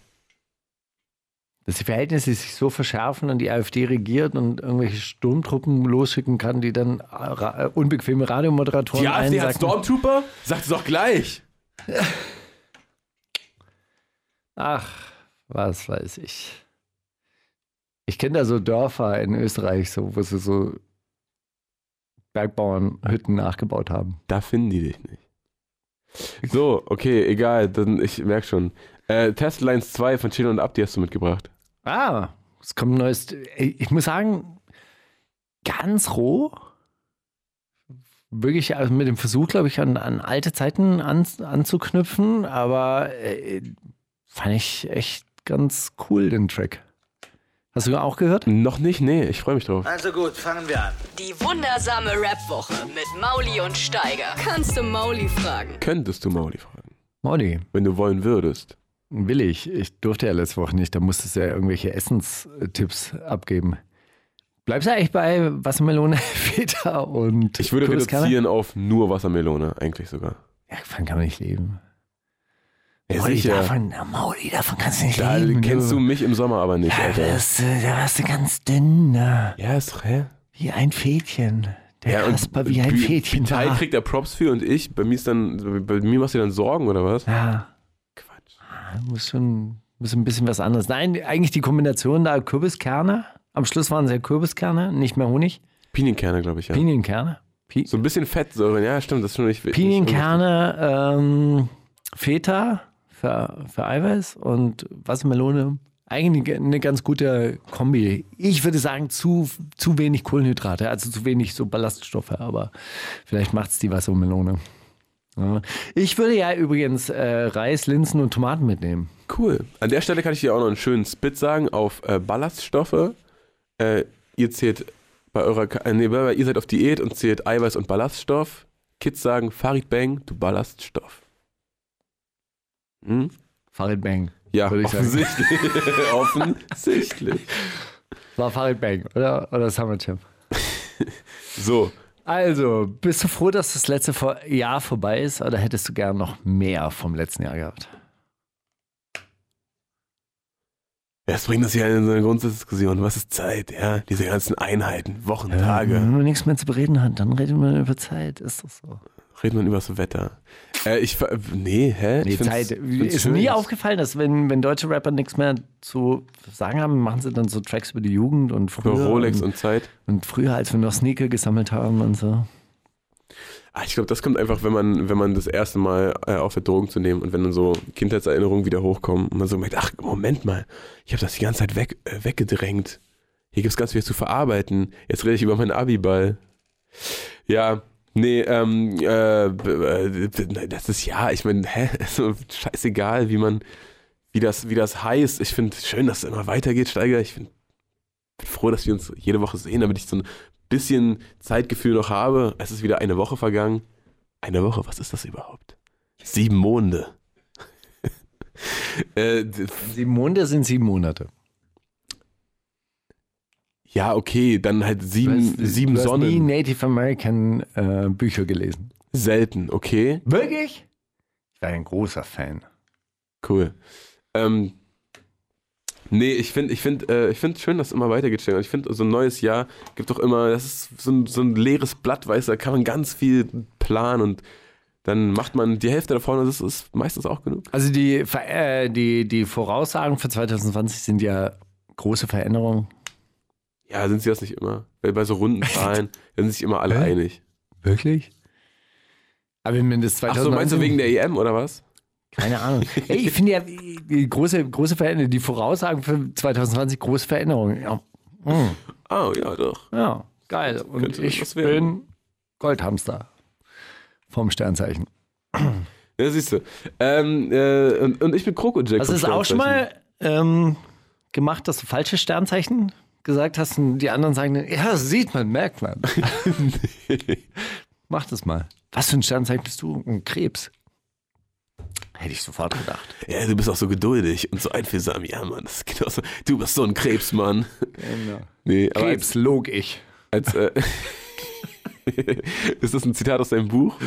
dass die Verhältnisse sich so verschärfen und die AfD regiert und irgendwelche Sturmtruppen losschicken kann, die dann ra unbequeme Radiomoderatoren Die AfD hat. Stormtrooper? Sag's doch gleich. Ach, was weiß ich. Ich kenne da so Dörfer in Österreich, so, wo sie so Bergbauernhütten nachgebaut haben. Da finden die dich nicht. So, okay, egal. Dann, ich merk schon. Äh, Test Lines 2 von Chill und Abdi hast du mitgebracht. Ah, es kommt ein neues. Ich muss sagen, ganz roh. Wirklich also mit dem Versuch, glaube ich, an, an alte Zeiten an, anzuknüpfen, aber äh, fand ich echt ganz cool, den Track. Hast du auch gehört? Noch nicht? Nee, ich freue mich drauf. Also gut, fangen wir an. Die wundersame Rap-Woche mit Mauli und Steiger. Kannst du Mauli fragen? Könntest du Mauli fragen? Molly, Wenn du wollen würdest. will ich. Ich durfte ja letzte Woche nicht, da musstest du ja irgendwelche Essenstipps abgeben. Bleibst du eigentlich bei Wassermelone, Feta und Ich würde Kürbiskerne? reduzieren auf nur Wassermelone, eigentlich sogar. Ja, davon kann man nicht leben. Ja, Mauli, sicher. davon, Mauli, davon kannst du nicht Da leben. kennst du mich im Sommer aber nicht, Ja, Alter. das, äh, da warst du ganz dünn, ne? Ja, ist doch, hä? wie ein Fädchen. Der Ja, Kasper wie ein Fädchen Pitai war. kriegt da Props für und ich, bei mir ist dann, bei mir machst du dann Sorgen oder was? Ja, Quatsch. muss schon muss ein bisschen was anderes. Nein, eigentlich die Kombination da Kürbiskerne. Am Schluss waren es ja Kürbiskerne, nicht mehr Honig. Pinienkerne, glaube ich, ja. Pinienkerne. Pi so ein bisschen Fettsäure, ja, stimmt, das ist schon nicht nicht Pinienkerne, ähm, Feta für, für Eiweiß und Wassermelone Eigentlich eine, ganz gute Kombi. Ich würde sagen, zu, zu wenig Kohlenhydrate, also zu wenig so Ballaststoffe, aber vielleicht macht es die Wassermelone. Ja. Ich würde ja übrigens äh, Reis, Linsen und Tomaten mitnehmen. Cool. An der Stelle kann ich dir auch noch einen schönen Spit sagen auf äh, Ballaststoffe. Äh, ihr zählt bei eurer, äh, nee, ihr seid auf Diät und zählt Eiweiß und Ballaststoff. Kids sagen, Farid Bang, du Ballaststoff. Hm? Farid Bang. Ja, offensichtlich. offensichtlich. War Farid Bang, oder? Oder Summer Champ. So, Also, bist du froh, dass das letzte Jahr vorbei ist oder hättest du gern noch mehr vom letzten Jahr gehabt? das bringt uns ja in so eine Grundsatzdiskussion. Was ist Zeit? Ja, diese ganzen Einheiten, Wochen, Tage. Wenn man nichts mehr zu bereden hat, dann redet man über Zeit. Ist doch so. Redet man über das Wetter. Äh, ich, nee, hä? Nee, Zeit. Ist schön. nie aufgefallen, dass wenn, wenn deutsche Rapper nichts mehr zu sagen haben, machen sie dann so Tracks über die Jugend und Über früher. Rolex und, und Zeit. und früher, als wir noch Sneaker gesammelt haben und so. Ah, ich glaube, das kommt einfach, wenn man, wenn man das erste Mal äh, aufhört, Drogen zu nehmen und wenn dann so Kindheitserinnerungen wieder hochkommen und man so merkt, ach, Moment mal, ich habe das die ganze Zeit weg, äh, weggedrängt. Hier gibt es ganz viel zu verarbeiten. Jetzt rede ich über meinen Abiball. Ja, nee, ähm, äh, äh, das ist ja, ich meine, hä, so scheißegal, wie man, wie das, wie das heißt. Ich finde schön, dass es immer weitergeht, Steiger. Ich find, bin froh, dass wir uns jede Woche sehen, damit ich so ein bisschen Zeitgefühl noch habe. Es ist wieder eine Woche vergangen. Eine Woche, was ist das überhaupt? Sieben Monde. äh, Sieben Monate sind sieben Monate. Ja, okay, dann halt sieben, Du hast- sieben du hast nie Sonnen. Native American äh, Bücher gelesen. Selten, okay, Wirklich? Ich war ein großer Fan. cool. Ähm, nee, ich finde ich find, äh, ich find schön, dass es immer weitergeht. Ich finde, so ein neues Jahr gibt doch immer, das ist so ein, so ein leeres Blatt, weißt du, da kann man ganz viel planen und dann macht man die Hälfte davon und das ist meistens auch genug. Also die, äh, die, die Voraussagen für 2020 sind ja große Veränderungen. Ja, sind sie das nicht immer? Weil bei so runden Zahlen da sind sich immer alle Hä? einig. Wirklich? Aber wenn das Ach 2019... so, meinst du wegen der EM oder was? Keine Ahnung. Ey, ich finde ja die große, große Veränderung, die Voraussagen für 2020 große Veränderungen. Ja, Hm. Oh, ja, doch. ja geil. Und Könnte ich bin Goldhamster vom Sternzeichen. Ja, siehst du. Ähm, äh, und, und ich bin Kroko-Jack. Hast du vom es auch schon mal ähm, gemacht, dass du falsche Sternzeichen gesagt hast und die anderen sagen, ja, sieht man, merkt man. Mach das mal. Was für ein Sternzeichen bist du? Ein Krebs. Hätte ich sofort gedacht. Ja, du bist auch so geduldig und so einfühlsam. Ja, Mann, das geht auch so. Du bist so ein Krebsmann. Genau. Nee, aber Krebs, log ich. als, als äh, Ist das ein Zitat aus deinem Buch?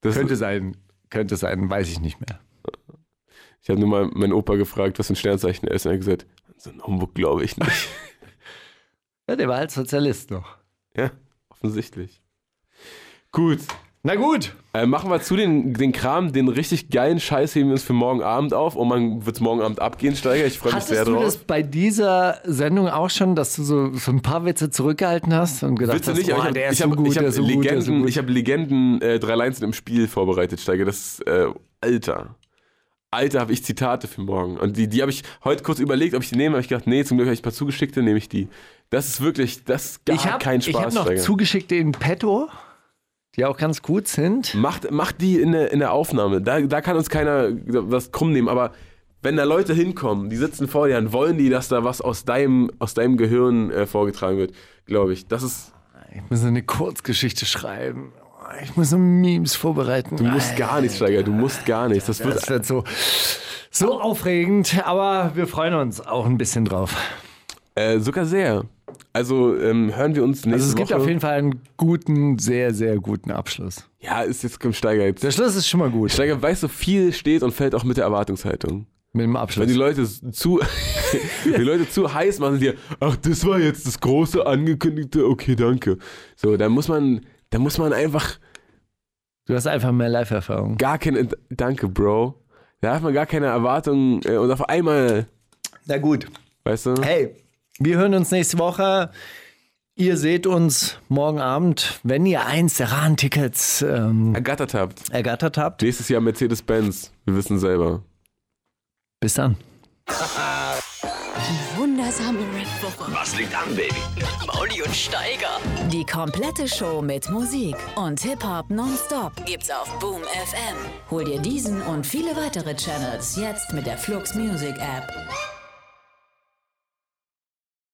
Das Könnte sein, könnte sein, weiß ich nicht mehr. Ich habe nur mal meinen Opa gefragt, was für ein Sternzeichen er ist. Und er hat gesagt, so ein Humbug glaube ich nicht. Ja, der war halt Sozialist noch. ja, offensichtlich. Gut. Na gut. Äh, machen wir zu den, den Kram, den richtig geilen Scheiß heben wir uns für morgen Abend auf und man wird morgen Abend abgehen, Steiger. Ich freue mich Hattest sehr du drauf. das bei dieser Sendung auch schon, dass du so, so ein paar Witze zurückgehalten hast und gedacht Witze hast, nicht, aber boah, ich der habe ist ich so hab, gut, ich so gut, der ist so Legenden, gut. ich hab Legenden äh, drei Lines im Spiel vorbereitet, Steiger. Das ist, äh, Alter. Alter, habe ich Zitate für morgen. Und die, die habe ich heute kurz überlegt, ob ich die nehme. habe ich gedacht, nee, zum Glück habe ich ein paar zugeschickte, nehme ich die. Das ist wirklich, das ist gar ich habe kein ich hab Spaß, noch Steiger. zugeschickt in petto, die auch ganz gut sind. Macht, macht die in der, in der Aufnahme. Da, da kann uns keiner was krumm nehmen. Aber wenn da Leute hinkommen, die sitzen vor dir, dann wollen die, dass da was aus deinem, aus deinem Gehirn äh, vorgetragen wird, glaube ich. Das ist, Ich muss eine Kurzgeschichte schreiben. Ich muss so Memes vorbereiten. du musst gar nichts, Steiger. Du musst gar nichts. Das wird, Das wird so, so aufregend, aber wir freuen uns auch ein bisschen drauf. äh, sogar sehr. Also ähm, hören wir uns nächste Also es gibt Woche. auf jeden Fall einen guten, sehr, sehr guten Abschluss. Ja, ist jetzt kommt Steiger jetzt. Der Schluss ist schon mal gut. Steiger weiß so viel steht und fällt auch mit der Erwartungshaltung. Mit dem Wenn Abschluss. die Leute zu, die Leute zu heiß machen, die, ach, das war jetzt das große angekündigte, okay, danke. So, da muss man, da muss man einfach Du hast einfach mehr Live-Erfahrung. gar keine, danke, Bro. Da hat man gar keine Erwartungen äh, und auf einmal, Na gut. weißt du? Hey, wir hören uns nächste Woche. Ihr seht uns morgen Abend, wenn ihr eins der Rahn-Tickets ähm, Ergattert habt. ergattert habt. Nächstes Jahr Mercedes-Benz. Wir wissen selber. Bis dann. Wundersame Rap-Woche. Was liegt an, Baby? Mauli und Steiger. Die komplette Show mit Musik und Hip-Hop nonstop gibt's auf Boom FM. Hol dir diesen und viele weitere Channels jetzt mit der Flux Music App.